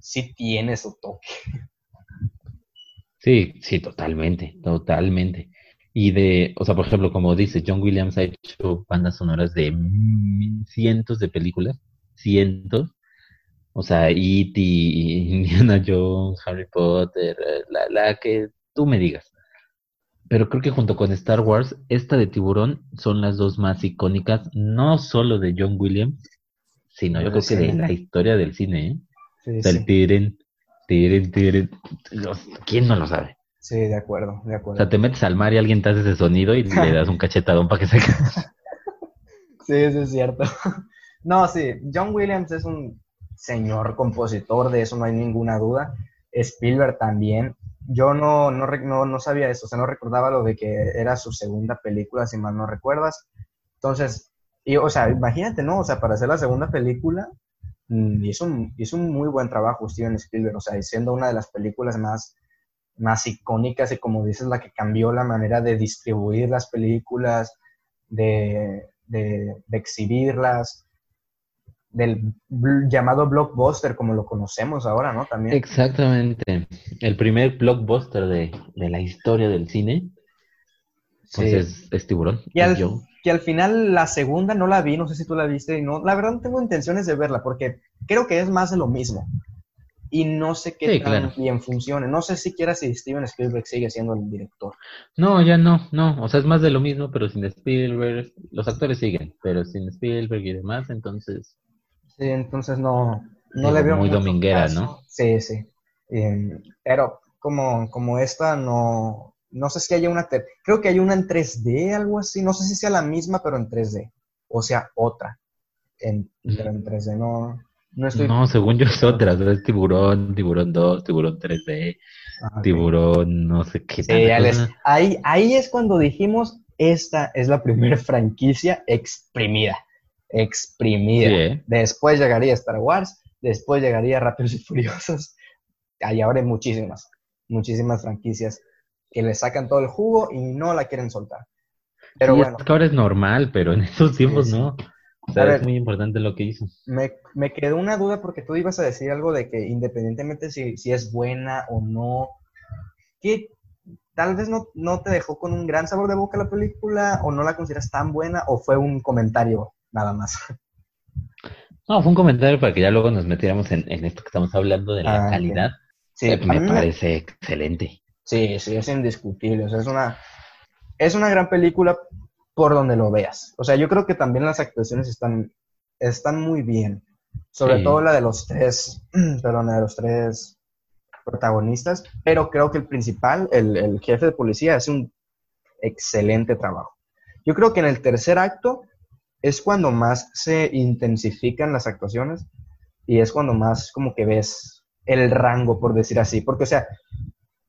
sí tiene su toque. Sí, sí, totalmente, totalmente. Y de, o sea, por ejemplo, como dice, John Williams ha hecho bandas sonoras de cientos de películas, cientos. O sea, E.T., Indiana Jones, Harry Potter, la, la que tú me digas. Pero creo que junto con Star Wars, esta de Tiburón son las dos más icónicas, no solo de John Williams, sino yo creo que de la historia del cine, ¿eh? Sí, sí. tiren, ¿Quién no lo sabe? Sí, de acuerdo, de acuerdo. O sea, te metes al mar y alguien te hace ese sonido y le das un [laughs] cachetadón para que se Sí, eso es cierto. [laughs] No, sí, John Williams es un señor compositor, de eso no hay ninguna duda. Spielberg también. Yo no, no, no, no sabía eso, o sea, no recordaba lo de que era su segunda película, si mal no recuerdas. Entonces, y, o sea, imagínate, ¿no? O sea, para hacer la segunda película, Mm, hizo un, hizo un muy buen trabajo Steven Spielberg, o sea, siendo una de las películas más, más icónicas y como dices, la que cambió la manera de distribuir las películas, de, de, exhibirlas, del llamado blockbuster como lo conocemos ahora, ¿no? También. Exactamente. El primer blockbuster de, de la historia del cine. Pues es, tiburón. Y al, que al final la segunda no la vi, no sé si tú la viste, y no, la verdad no tengo intenciones de verla porque creo que es más de lo mismo. Y no sé qué tan bien funcione. No sé siquiera si Steven Spielberg sigue siendo el director. No, ya no, no. O sea, es más de lo mismo, pero sin Spielberg. Los actores siguen, pero sin Spielberg y demás, entonces. Sí, entonces no, no le veo. Muy dominguera, ¿no? Sí, sí. Em, pero como, como esta no, no sé si hay una, creo que hay una en 3D, algo así, no sé si sea la misma, pero en 3D, o sea, otra, en, pero en 3D, no, no estoy... No, según yo es otra, es tiburón, tiburón 2, tiburón 3D, ah, tiburón, no sé qué. ahí, ahí es cuando dijimos, esta es la primera [laughs] franquicia exprimida, exprimida. ¿eh? Después llegaría Star Wars, después llegaría Rápidos y Furiosos, hay ahora muchísimas, muchísimas franquicias que le sacan todo el jugo y no la quieren soltar. Pero bueno. Es que ahora es normal, pero en estos tiempos no. O sea, es muy importante lo que hizo. Me, me, quedó una duda porque tú ibas a decir algo de que independientemente si, si es buena o no, que tal vez no, no te dejó con un gran sabor de boca la película o no la consideras tan buena o fue un comentario nada más. No, fue un comentario para que ya luego nos metiéramos en, esto que estamos hablando de la ah, calidad Sí, me parece excelente. Sí, sí, es indiscutible. O sea, es una, es una gran película por donde lo veas. O sea, yo creo que también las actuaciones están, están muy bien. Sobre todo la de los tres, [clears throat] perdón, la de los tres protagonistas, pero creo que el principal, el, el, jefe de policía, hace un excelente trabajo. Yo creo que en el tercer acto es cuando más se intensifican las actuaciones y es cuando más como que ves el rango, por decir así, porque o sea,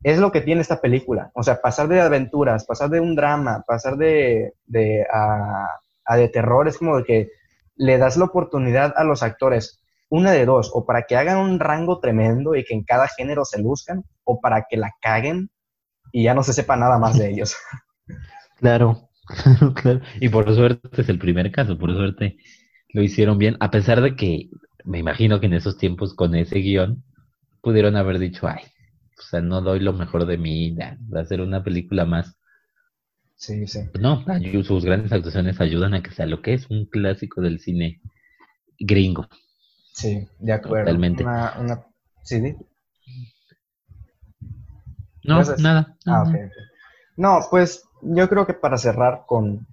es lo que tiene esta película, o sea, pasar de aventuras, pasar de un drama, pasar de, de a, a de terror, es como de que le das la oportunidad a los actores una de dos, o para que hagan un rango tremendo y que en cada género se luzcan, o para que la caguen y ya no se sepa nada más de ellos. [laughs] Claro, [laughs] claro. Y por suerte es el primer caso, por suerte lo hicieron bien, a pesar de que me imagino que en esos tiempos con ese guion pudieron haber dicho, ay, o sea, no doy lo mejor de mí, va a ser una película más. Sí, sí. No, sus grandes actuaciones ayudan a que sea lo que es un clásico del cine gringo. Sí, de acuerdo. Totalmente. Una, ¿Sí? No, nada. Ah, No, pues yo creo que para cerrar con,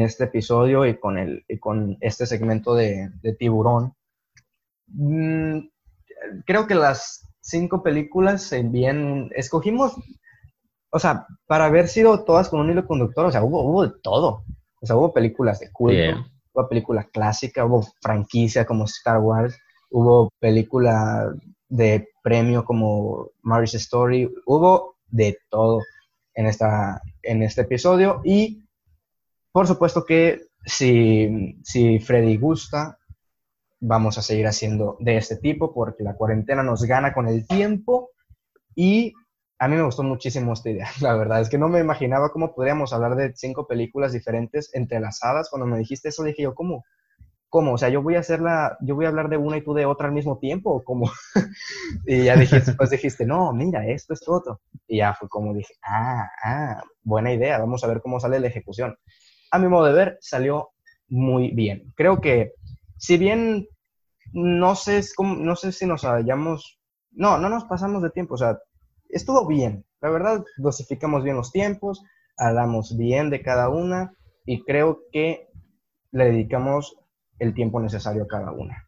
este episodio y con, el, con este segmento de, tiburón, mm, creo que las cinco películas bien escogimos, o sea, para haber sido todas con un hilo conductor, o sea, hubo, hubo de todo. O sea, hubo películas de culto, hubo película clásica, hubo franquicia como Star Wars, hubo película de premio como Marriage Story, hubo de todo en, esta, en este episodio y por supuesto que si, si Freddy gusta, vamos a seguir haciendo de este tipo porque la cuarentena nos gana con el tiempo y a mí me gustó muchísimo esta idea, [laughs] la verdad. Es que no me imaginaba cómo podríamos hablar de cinco películas diferentes entrelazadas. Cuando me dijiste eso, dije yo, ¿cómo? ¿Cómo? O sea, yo voy a hacerla, yo voy a hablar de una y tú de otra al mismo tiempo, ¿o cómo? [laughs] y ya dijiste, pues dijiste, no, mira, esto es otro. Y ya fue como dije, ah, ah, buena idea, vamos a ver cómo sale la ejecución. A mi modo de ver, salió muy bien. Creo que, si bien no sé, no sé si nos hayamos, no, no nos pasamos de tiempo, o sea, estuvo bien. La verdad, dosificamos bien los tiempos, hablamos bien de cada una y creo que le dedicamos el tiempo necesario a cada una.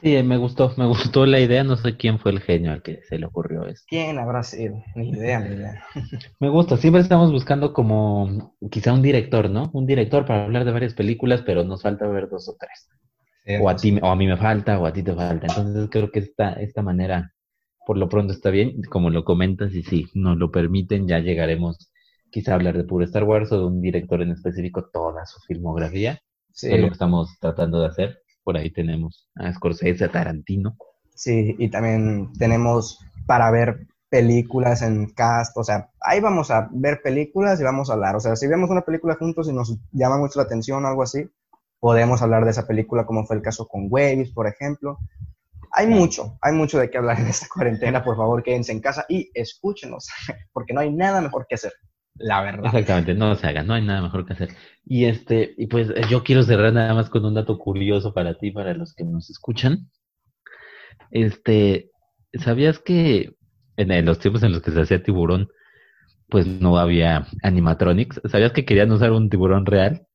Sí, me gustó, me gustó la idea, no sé quién fue el genio al que se le ocurrió esto. ¿Quién habrá sido? Ni idea, ni idea. [laughs] me gusta, siempre estamos buscando como quizá un director, ¿no? Un director para hablar de varias películas, pero nos falta ver dos o tres. o a ti, o a mí me falta, o a ti te falta. Entonces creo que esta, esta manera por lo pronto está bien, como lo comentas, y si nos lo permiten, ya llegaremos quizá a hablar de puro Star Wars o de un director en específico, toda su filmografía. Sí. Es lo que estamos tratando de hacer. Por ahí tenemos a Scorsese, a Tarantino. Sí, y también tenemos para ver películas en cast, o sea, ahí vamos a ver películas y vamos a hablar, o sea, si vemos una película juntos y nos llama mucho la atención o algo así, podemos hablar de esa película como fue el caso con Waves, por ejemplo, hay mucho, hay mucho de qué hablar en esta cuarentena. Por favor, quédense en casa y escúchenos, [laughs] porque no hay nada mejor que hacer, la verdad. Exactamente, no se hagan, no hay nada mejor que hacer. Y este, y pues yo quiero cerrar nada más con un dato curioso para ti, para los que nos escuchan. Este, ¿sabías que en los tiempos en los que se hacía tiburón, pues no había animatronics? ¿Sabías que querían usar un tiburón real?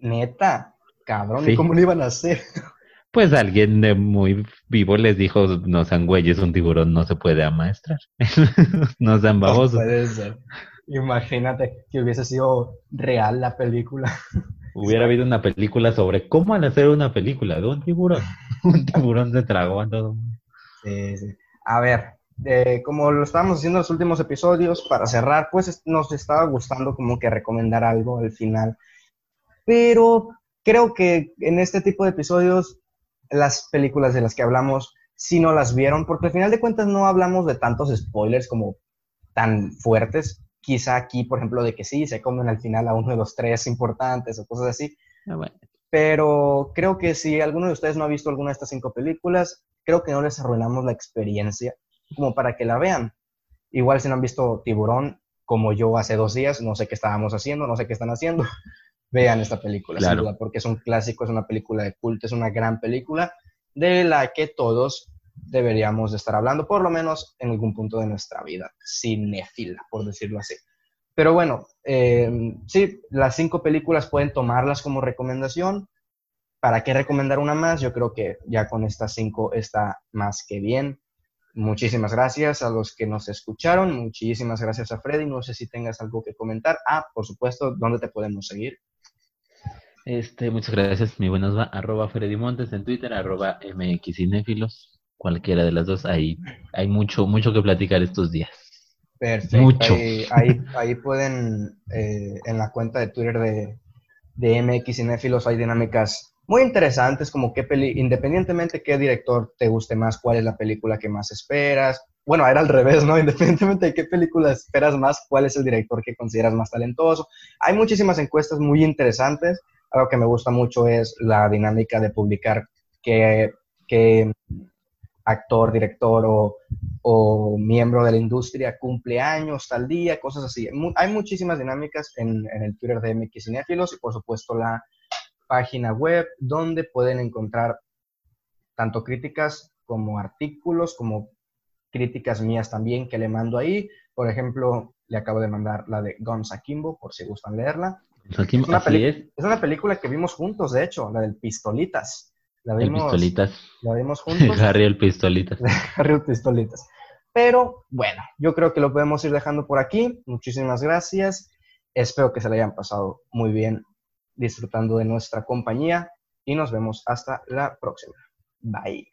Neta, cabrón, ¿y cómo lo iban a hacer? Pues alguien de muy vivo les dijo, no sean güeyes, un tiburón no se puede amaestrar. [laughs] no sean babosos. puede ser. Imagínate que hubiese sido real la película. [laughs] Hubiera habido una película sobre cómo hacer una película de un tiburón. [laughs] un tiburón se tragó a todo. Sí, sí. A ver, eh, como lo estábamos haciendo en los últimos episodios, para cerrar, pues nos estaba gustando como que recomendar algo al final. Pero creo que en este tipo de episodios las películas de las que hablamos si no las vieron, porque al final de cuentas no hablamos de tantos spoilers como tan fuertes. Quizá aquí, por ejemplo, de que sí, se comen al final a uno de los tres importantes o cosas así. Ah, Pero creo que si alguno de ustedes no ha visto alguna de estas cinco películas, creo que no les arruinamos la experiencia como para que la vean. Igual si no han visto Tiburón, como yo hace dos días, no sé qué estábamos haciendo, no sé qué están haciendo, [laughs] vean esta película, sin duda, porque es un clásico, es una película de culto, es una gran película de la que todos deberíamos de estar hablando, por lo menos en algún punto de nuestra vida cinéfila, por decirlo así. Pero bueno, eh, sí, las cinco películas pueden tomarlas como recomendación. ¿Para qué recomendar una más? Yo creo que ya con estas cinco está más que bien. Muchísimas gracias a los que nos escucharon. Muchísimas gracias a Freddy. No sé si tengas algo que comentar. Ah, por supuesto, ¿dónde te podemos seguir? Este, muchas gracias, mi buenos va, arroba Freddy Montes en Twitter, arroba MXinéfilos, cualquiera de las dos, ahí hay mucho, mucho que platicar estos días. Perfecto. Mucho. Ahí, ahí, pueden, eh, en la cuenta de Twitter de, de MX Cinéfilos hay dinámicas muy interesantes, como qué peli, independientemente qué director te guste más, cuál es la película que más esperas. Bueno, era al revés, ¿no? [laughs] Independientemente de qué película esperas más, cuál es el director que consideras más talentoso. Hay muchísimas encuestas muy interesantes algo que me gusta mucho es la dinámica de publicar qué, actor, director o, miembro de la industria cumple años, tal día, cosas así. Hay muchísimas dinámicas en, el Twitter de MX Cinéfilos y por supuesto la página web donde pueden encontrar tanto críticas como artículos, como críticas mías también que le mando ahí. Por ejemplo, le acabo de mandar la de Guns Akimbo, por si gustan leerla. Es una, es. una, película que vimos juntos, de hecho, la del Pistolitas. La vimos, el Pistolitas. La vimos [laughs] juntos. Harry el Pistolitas. [laughs] Harry el Pistolitas. Pero bueno, yo creo que lo podemos ir dejando por aquí. Muchísimas gracias. Espero que se le hayan pasado muy bien disfrutando de nuestra compañía y nos vemos hasta la próxima. Bye.